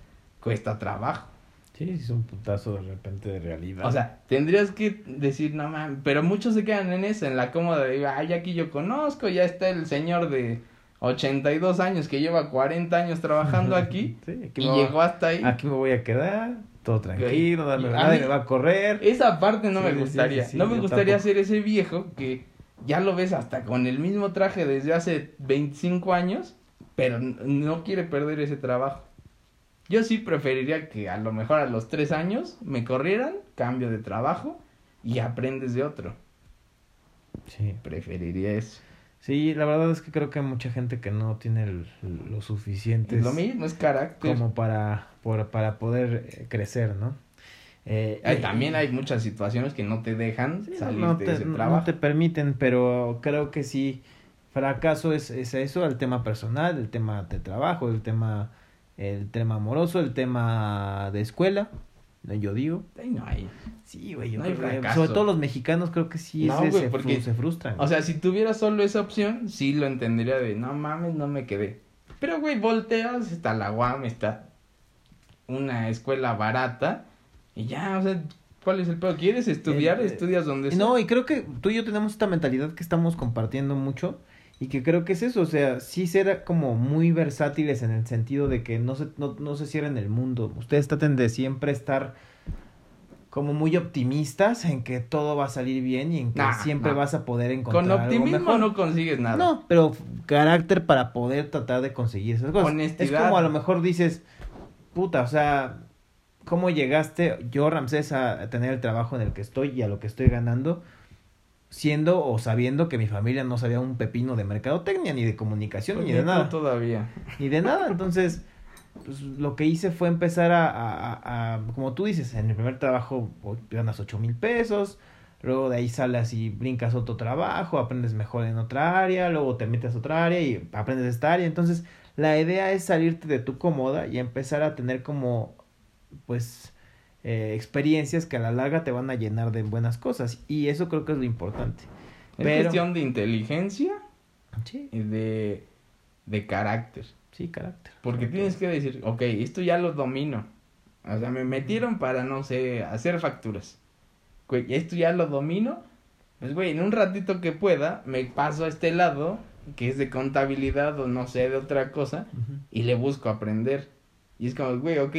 cuesta trabajo. Sí, es un putazo de repente de realidad. O sea, tendrías que decir, no mames, pero muchos se quedan en eso, en la cómoda de, ay, aquí yo conozco, ya está el señor de 82 años que lleva 40 años trabajando aquí Sí, aquí y me voy- llegó hasta ahí. Aquí me voy a quedar, todo tranquilo, nadie, me va a correr. Esa parte no Sí, me gustaría. sí, sí, no me gustaría tampoco. ser ese viejo que ya lo ves hasta con el mismo traje desde hace 25 años, pero no quiere perder ese trabajo. Yo sí preferiría que a lo mejor a los 3 años me corrieran, cambio de trabajo y aprendes de otro. Sí. Preferiría eso. Sí, la verdad es que creo que hay mucha gente que no tiene el- lo suficiente lo mismo, es carácter. como para, por- para poder eh, crecer, ¿no? Eh, y- también hay muchas situaciones que no te dejan Sí, no- salir no, de te, ese no trabajo. te permiten, pero creo que sí, fracaso es, es eso, el tema personal, el tema de trabajo, el tema, el tema amoroso, el tema de escuela, yo digo. Ay, no hay. Sí, güey, yo No hay que- fracaso. sobre todo los mexicanos creo que sí No, ese- güey, se, porque- se frustran. O sea, si tuviera solo esa opción, sí lo entendería de, no mames, no me quedé. Pero, güey, volteas, está la UAM, está una escuela barata, y ya, o sea, ¿cuál es el pedo? ¿Quieres estudiar? Eh, Estudias donde sea. No, y creo que tú y yo tenemos esta mentalidad que estamos compartiendo mucho y que creo que es eso, o sea, sí ser como muy versátiles en el sentido de que no se, no, no se cierren el mundo. Ustedes traten de siempre estar como muy optimistas en que todo va a salir bien y en que Nah, siempre nah. vas a poder encontrar Con algo optimismo mejor. no consigues nada. No, pero carácter para poder tratar de conseguir esas cosas. Honestidad. Es como a lo mejor dices, puta, o sea, ¿cómo llegaste yo, Ramsés, a tener el trabajo en el que estoy y a lo que estoy ganando? Siendo o sabiendo que mi familia no sabía un pepino de mercadotecnia, ni de comunicación, Pues ni ni de nada. todavía. Ni de nada. Entonces, pues lo que hice fue empezar a, a- a- como tú dices, en el primer trabajo o- ganas ocho mil pesos, luego de ahí sales y brincas otro trabajo, aprendes mejor en otra área, luego te metes a otra área y aprendes esta área. Entonces, la idea es salirte de tu cómoda y empezar a tener como, pues, eh, experiencias que a la larga te van a llenar de buenas cosas. Y eso creo que es lo importante. Es Pero- cuestión de inteligencia Sí, y de, de carácter. sí, carácter. Porque tienes que decir, ok, esto ya lo domino. O sea, me metieron para, no sé, hacer facturas. Güey, esto ya lo domino. Pues, güey, en un ratito que pueda, me paso a este lado, que es de contabilidad o no sé, de otra cosa, Ujú. y le busco aprender. Y es como, güey, ok,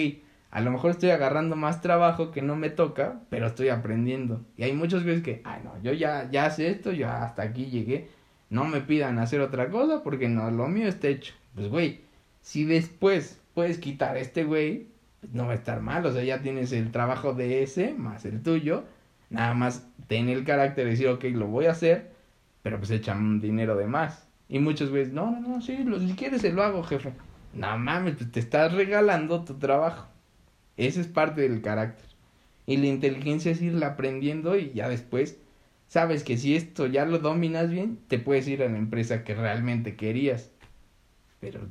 a lo mejor estoy agarrando más trabajo que no me toca, pero estoy aprendiendo. Y hay muchos güeyes que, ay, no, yo ya, ya sé esto, yo hasta aquí llegué. No me pidan hacer otra cosa porque no, lo mío está hecho. Pues, güey, si después puedes quitar a este güey, pues no va a estar mal. O sea, ya tienes el trabajo de ese más el tuyo. Nada más ten el carácter de decir, ok, lo voy a hacer, pero pues echan un dinero de más. Y muchos güeyes, no, no, no, sí, lo, si quieres se lo hago, jefe. No mames, pues te estás regalando tu trabajo. Ese es parte del carácter. Y la inteligencia es irla aprendiendo y ya después sabes que si esto ya lo dominas bien, te puedes ir a la empresa que realmente querías. Pero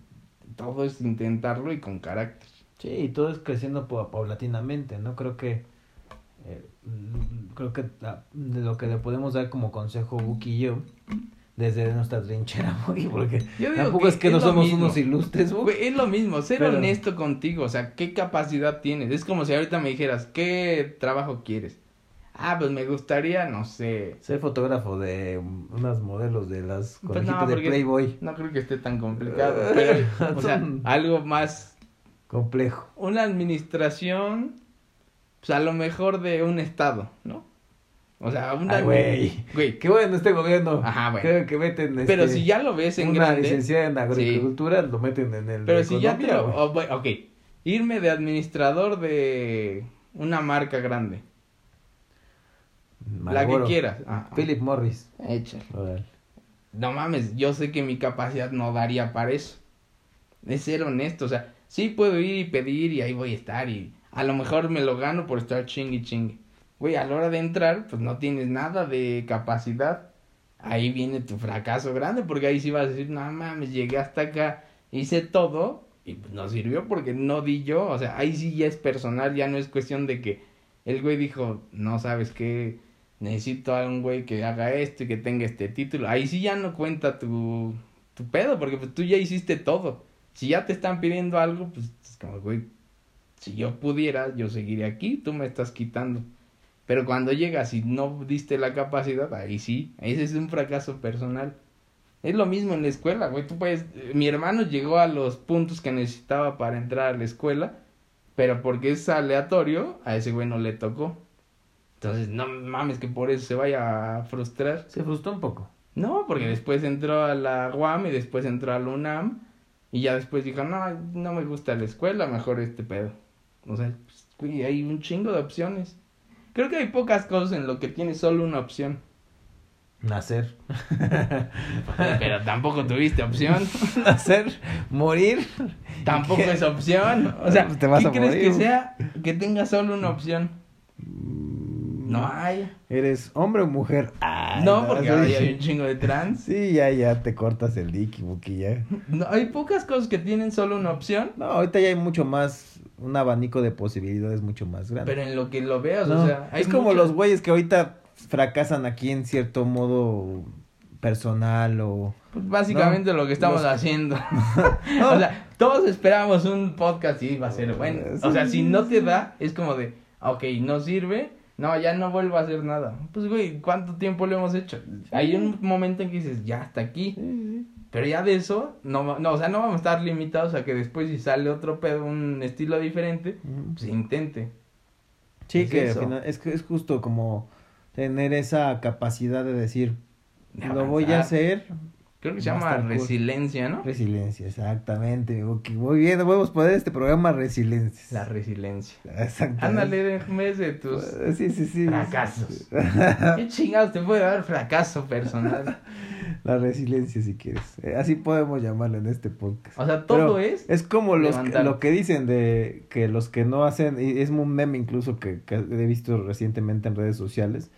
todo es intentarlo y con carácter. Sí, y todo es creciendo pa- paulatinamente, ¿no? Creo que eh, mm, creo que la- de lo que le podemos dar como consejo Buki y yo desde nuestra trinchera, güey, porque tampoco es que no somos mismo. unos ilustres, güey. Es lo mismo, ser Pero- honesto contigo, o sea, ¿qué capacidad tienes? Es como si ahorita me dijeras, ¿qué trabajo quieres? Ah, pues me gustaría, no sé, Ser fotógrafo de unas modelos de las Pues no, de Playboy. no creo que esté tan complicado, pero, o sea, algo más, Complejo. una administración, pues a lo mejor de un estado, ¿no? O sea, una... Güey. Güey, Qué bueno este gobierno. Ajá. Creo que meten pero este, si ya lo ves en una grande... licenciada en agricultura, lo meten en el Pero si ya te lo... güey. oh, ok, irme de administrador de una marca grande, la que quieras. Ah, Philip Morris. Échale. No mames, yo sé que mi capacidad no daría para eso. Es ser honesto, o sea, sí puedo ir y pedir y ahí voy a estar y a lo mejor me lo gano por estar chingue chingue. Güey, a la hora de entrar, pues no tienes nada de capacidad. Ahí viene tu fracaso grande porque ahí sí vas a decir, no mames, llegué hasta acá, hice todo y pues no sirvió porque no di yo. O sea, ahí sí ya es personal, ya no es cuestión de que el güey dijo, no sabes qué, necesito a un güey que haga esto y que tenga este título. Ahí sí ya no cuenta tu, tu pedo, porque pues tú ya hiciste todo. Si ya te están pidiendo algo, pues es como, güey, si yo pudiera, yo seguiría aquí, tú me estás quitando. Pero cuando llegas y no diste la capacidad, ahí sí, ese es un fracaso personal. Es lo mismo en la escuela, güey, tú puedes, eh, mi hermano llegó a los puntos que necesitaba para entrar a la escuela, pero porque es aleatorio, a ese güey no le tocó. Entonces, no mames que por eso se vaya a frustrar. Se frustró un poco. No, porque después entró a la UAM y después entró a la UNAM y ya después dijo, no, no me gusta la escuela, mejor este pedo. O sea, pues, güey, hay un chingo de opciones. Creo que hay pocas cosas en lo que tienes solo una opción. Nacer. Pero tampoco tuviste opción. Nacer, morir. Tampoco ¿Qué? es opción. O sea, Pues te vas ¿qué a crees morir, que sea que tenga solo una opción? No hay. ¿Eres hombre o mujer? Ay, no, porque ahora ya hay un chingo de trans. Sí, ya, ya te cortas el Buki, ya. No, hay pocas cosas que tienen solo una opción. No, ahorita ya hay mucho más, un abanico de posibilidades mucho más grande. Pero en lo que lo veas, No, o sea, hay es como los güeyes que ahorita fracasan aquí en cierto modo personal o... Pues básicamente lo que estamos los- haciendo. No. o sea, todos esperamos un podcast y va a ser bueno. O sea, si no te da, es como de, ok, no sirve, no, ya no vuelvo a hacer nada. Pues, güey, ¿cuánto tiempo lo hemos hecho? Hay un momento en que dices, ya, hasta aquí. Pero ya de eso, no, no, o sea, no vamos a estar limitados a que después si sale otro pedo, un estilo diferente, pues intente. Sí, Es que al eso. final es, que es justo como tener esa capacidad de decir, De lo voy a hacer. Creo que se llama resiliencia, ¿no? Resiliencia, exactamente. Muy bien, podemos poner este programa Resiliencia. La resiliencia. Exactamente. Ándale, déjame de tus Pues, Sí, sí, sí. fracasos. ¿Qué chingados te puede dar fracaso personal? La resiliencia, si quieres. Eh, Así podemos llamarlo en este podcast. O sea, todo Pero es. Es como los que- lo que dicen de que los que no hacen, y es un meme incluso que, que he visto recientemente en redes sociales,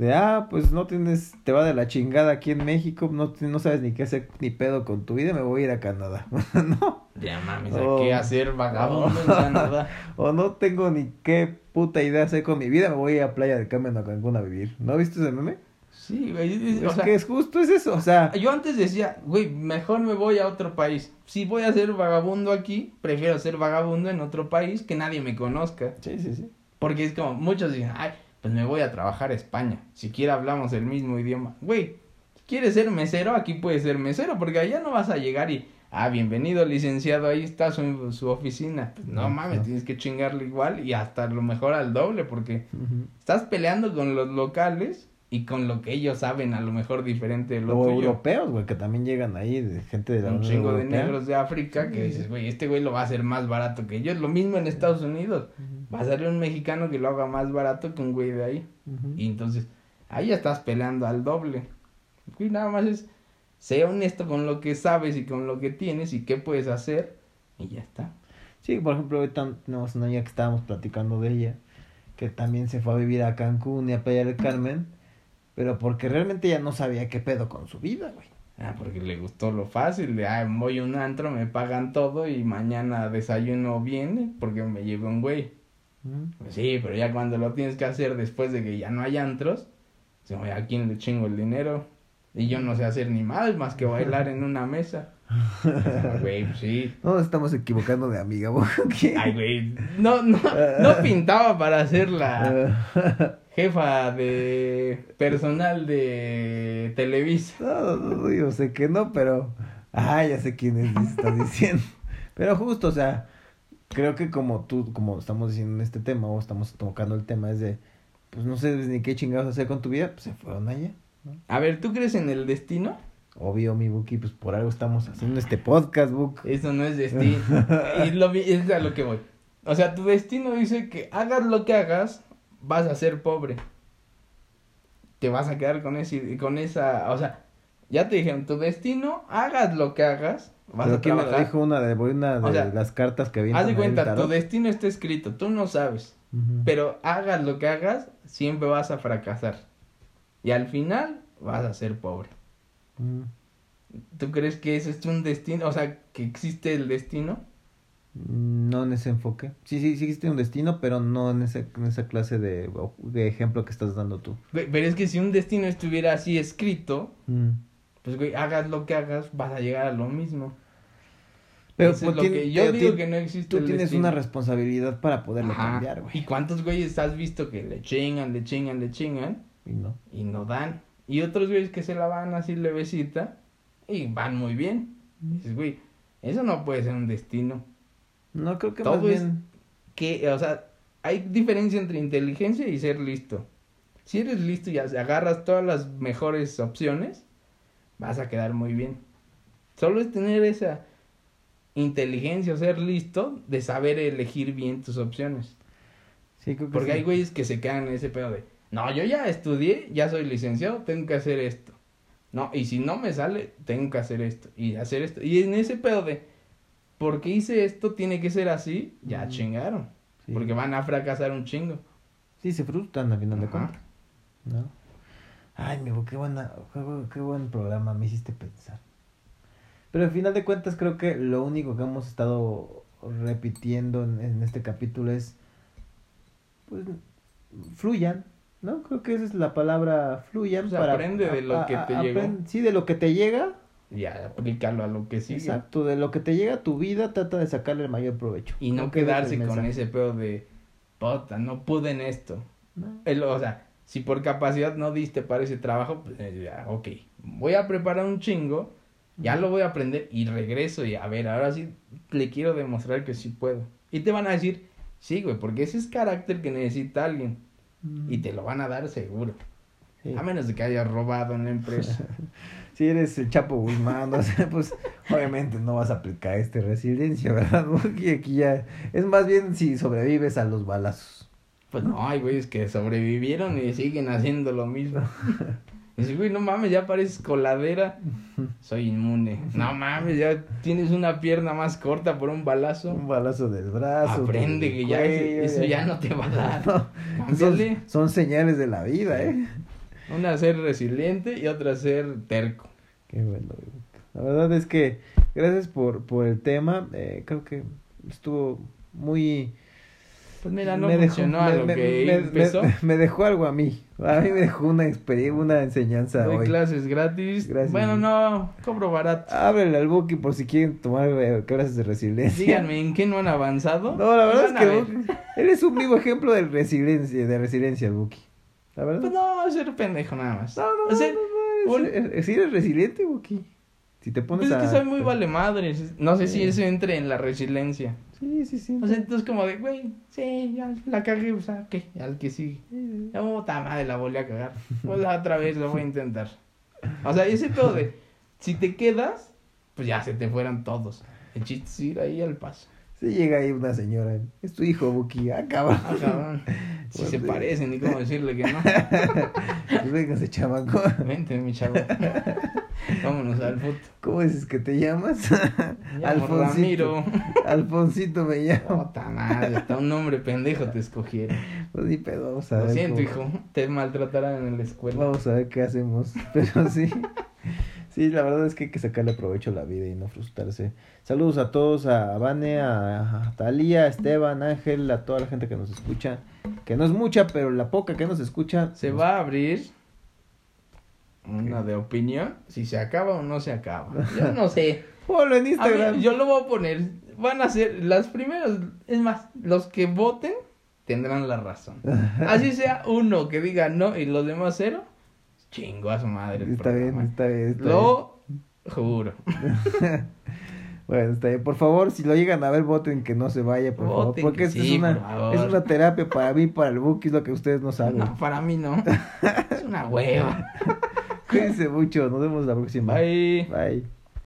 de, ah, pues no tienes, te va de la chingada aquí en México, no, no sabes ni qué hacer ni pedo con tu vida, me voy a ir a Canadá. no, Ya mames. ¿a qué hacer vagabundo en Canadá? o no tengo ni qué puta idea hacer con mi vida, me voy a ir a Playa del Carmen o a Cancún a vivir. ¿No viste ese meme? Sí, güey. Es o sea, que es justo, es eso, o sea, yo antes decía, güey, mejor me voy a otro país. Si voy a ser vagabundo aquí, prefiero ser vagabundo en otro país que nadie me conozca. sí, sí, sí. Porque es como, muchos dicen, ay, pues me voy a trabajar a España. Siquiera hablamos el mismo idioma. Güey, ¿quieres ser mesero? Aquí puedes ser mesero, porque allá no vas a llegar y, ah, bienvenido licenciado, ahí está su, su oficina. Pues, no No, mames, no. tienes que chingarle igual y hasta lo mejor al doble, porque estás peleando con los locales y con lo que ellos saben, a lo mejor diferente de lo O tuyo. europeos, güey, que también llegan ahí, de gente de la Un chingo de negros de África que dices, güey, este güey lo va a hacer más barato que yo. Es lo mismo en Estados Unidos. Va a salir un mexicano que lo haga más barato que un güey de ahí. Y entonces, ahí ya estás peleando al doble. Y nada más es, sé honesto con lo que sabes y con lo que tienes y qué puedes hacer. Y ya está. Sí, por ejemplo, ahorita tenemos una amiga que estábamos platicando de ella, que también se fue a vivir a Cancún y a Playa del Carmen, pero porque realmente ya no sabía qué pedo con su vida, güey. Ah, porque le gustó lo fácil, de, ah, voy a un antro, me pagan todo y mañana desayuno bien porque me llevo un güey. Pues sí, pero ya cuando lo tienes que hacer después de que ya no hay antros, ¿a quién le chingo el dinero? Y yo no sé hacer ni más más que bailar en una mesa. Güey, pues sí. No nos estamos equivocando de amiga. Ay, güey, no, no, no pintaba para ser la jefa de personal de Televisa. no, no, no, yo sé que no, pero... Ah, ya sé quién es, estás diciendo. Pero justo, o sea, creo que como tú, como estamos diciendo en este tema, o estamos tocando el tema, es de, pues no sé ni qué chingados hacer con tu vida, pues se fueron allá. A ver, ¿tú crees en el destino? Obvio, mi Buki, pues por algo estamos haciendo este podcast, Buk. Eso no es destino. y lo, es a lo que voy. O sea, tu destino dice que hagas lo que hagas, vas a ser pobre. Te vas a quedar con ese, con esa, o sea, ya te dijeron, tu destino, hagas lo que hagas, vas Pero a ¿quién me lo trabajar. dijo una de, una de O sea, las cartas que había Haz de cuenta, tu destino está escrito, tú no sabes, pero hagas lo que hagas, siempre vas a fracasar. Y al final vas a ser pobre. ¿Tú crees que ese es un destino? O sea, que existe el destino. No en ese enfoque. Sí, sí, sí existe un destino, pero no en, ese, en esa clase de, de ejemplo que estás dando tú. Pero es que si un destino estuviera así escrito, pues güey, hagas lo que hagas, vas a llegar a lo mismo. Pero, pues, lo que yo digo que no existe Tú el tienes destino. una responsabilidad para poderlo Ajá. cambiar, ¿Y güey. cuántos güeyes has visto que le chingan, le chingan, le chingan Y no. y no dan? Y otros güeyes que se la van así levecita y van muy bien. Dices, güey, eso no puede ser un destino. No, creo que Todo más es- bien... Que, o sea, hay diferencia entre inteligencia y ser listo. Si eres listo y agarras todas las mejores opciones, vas a quedar muy bien. Solo es tener esa inteligencia o ser listo de saber elegir bien tus opciones. Sí, creo que Porque sí. hay güeyes que se quedan en ese pedo de, no, yo ya estudié, ya soy licenciado, tengo que hacer esto. No, y si no me sale, tengo que hacer esto y hacer esto. Y en ese pedo de, porque hice esto, tiene que ser así, ya chingaron. Sí. Porque van a fracasar un chingo. Sí, se frustran al final de cuentas. ¿No? Ay, amigo, qué, buena, qué, bu- qué buen programa me hiciste pensar. Pero al final de cuentas creo que lo único que hemos estado repitiendo en, en este capítulo es, pues, fluyan, ¿no? Creo que esa es la palabra, fluyan. Pues aprende de lo que te llegó. Sí, de lo que te llega. Ya aplícalo a lo que sigue. Exacto, de lo que te llega a tu vida, trata de sacarle el mayor provecho. Y no quedarse con mensaje. ese pedo de, puta, no pude en esto. ¿no? El- o sea, si por capacidad no diste para ese trabajo, pues eh, ya, ok, voy a preparar un chingo, ya lo voy a aprender y regreso y a ver, ahora sí le quiero demostrar que sí puedo. Y te van a decir, sí, güey, porque ese es carácter que necesita alguien y te lo van a dar seguro. Sí. A menos de que hayas robado en la empresa. Si eres el Chapo Guzmán, o sea, pues obviamente no vas a aplicar este resiliencia, ¿verdad? Porque aquí ya es más bien si sobrevives a los balazos. Pues no, hay güeyes que sobrevivieron y siguen haciendo lo mismo. Dice, güey, no mames, ya pareces coladera. Soy inmune. No mames, ya tienes una pierna más corta por un balazo. Un balazo del brazo. Aprende del que ya eso ya no te va a dar. No, son, son señales de la vida, ¿eh? Una ser resiliente y otra ser terco. Qué bueno. La verdad es que gracias por, por el tema. eh, creo que estuvo muy... Pues mira, no me dejó- funcionó a me- lo me- que me- empezó. me- me dejó algo a mí. A mí me dejó una experiencia, una enseñanza Doy hoy. clases gratis. Gracias. Bueno, no, cobro barato. Ábrele al Buki por si quieren tomar eh, clases de resiliencia. Díganme, ¿en qué no han avanzado? No, la verdad es a que. Buki- eres un vivo ejemplo de resiliencia, de resiliencia, el Buki. La verdad. Pues no, ser pendejo nada más. no, no, O sea, no, no, eres, eres- sí eres resiliente, Buki. Si te pones Pues es a... que soy muy vale madres. No sé si eso entre en la resiliencia. Sí, sí, sí. O sea, entonces como de, güey, sí, ya la cagué, o sea, ¿qué? Al que sigue. Ya, puta madre, la volví a cagar. Pues otra vez lo voy a intentar. O sea, ese pedo de, si te quedas, pues ya se te fueran todos. El chiste es ir ahí al paso. Sí llega ahí una señora. Es tu hijo, Buki. Ah, cabrón. Ah, cabrón. Si Pues se parecen, ni cómo decirle que no. Pues véngase, chamaco. Vente, mi chavo. Vámonos al foto. ¿Cómo dices que te llamas? Me llamo Ramiro. Alfonsito me llamo. Puta madre, hasta un nombre pendejo te escogieron. Pues ni pedo, vamos a ver. Lo siento, cómo- hijo. Te maltratarán en la escuela. Vamos a ver qué hacemos. Pero sí. Sí, la verdad es que hay que sacarle provecho a la vida y no frustrarse. Saludos a todos, a Vane, a, a Talía, a Esteban, Ángel, a toda la gente que nos escucha. Que no es mucha, pero la poca que nos escucha. Se va a abrir una de opinión si se acaba o no se acaba. Yo no sé. Ponlo en Instagram. mí, yo lo voy a poner. Van a ser las primeras. Es más, los que voten tendrán la razón. Así sea uno que diga no y los demás cero. Chingo a su madre. el Está bien, está bien. Está Lo juro. Bueno, está bien. Por favor, si lo llegan a ver, voten que no se vaya, por favor. Porque esto sí, es, una, por favor. es una terapia para mí, para el Buki, es lo que ustedes no saben. No, para mí no. Es una hueva. Cuídense mucho, nos vemos la próxima. Bye. Bye.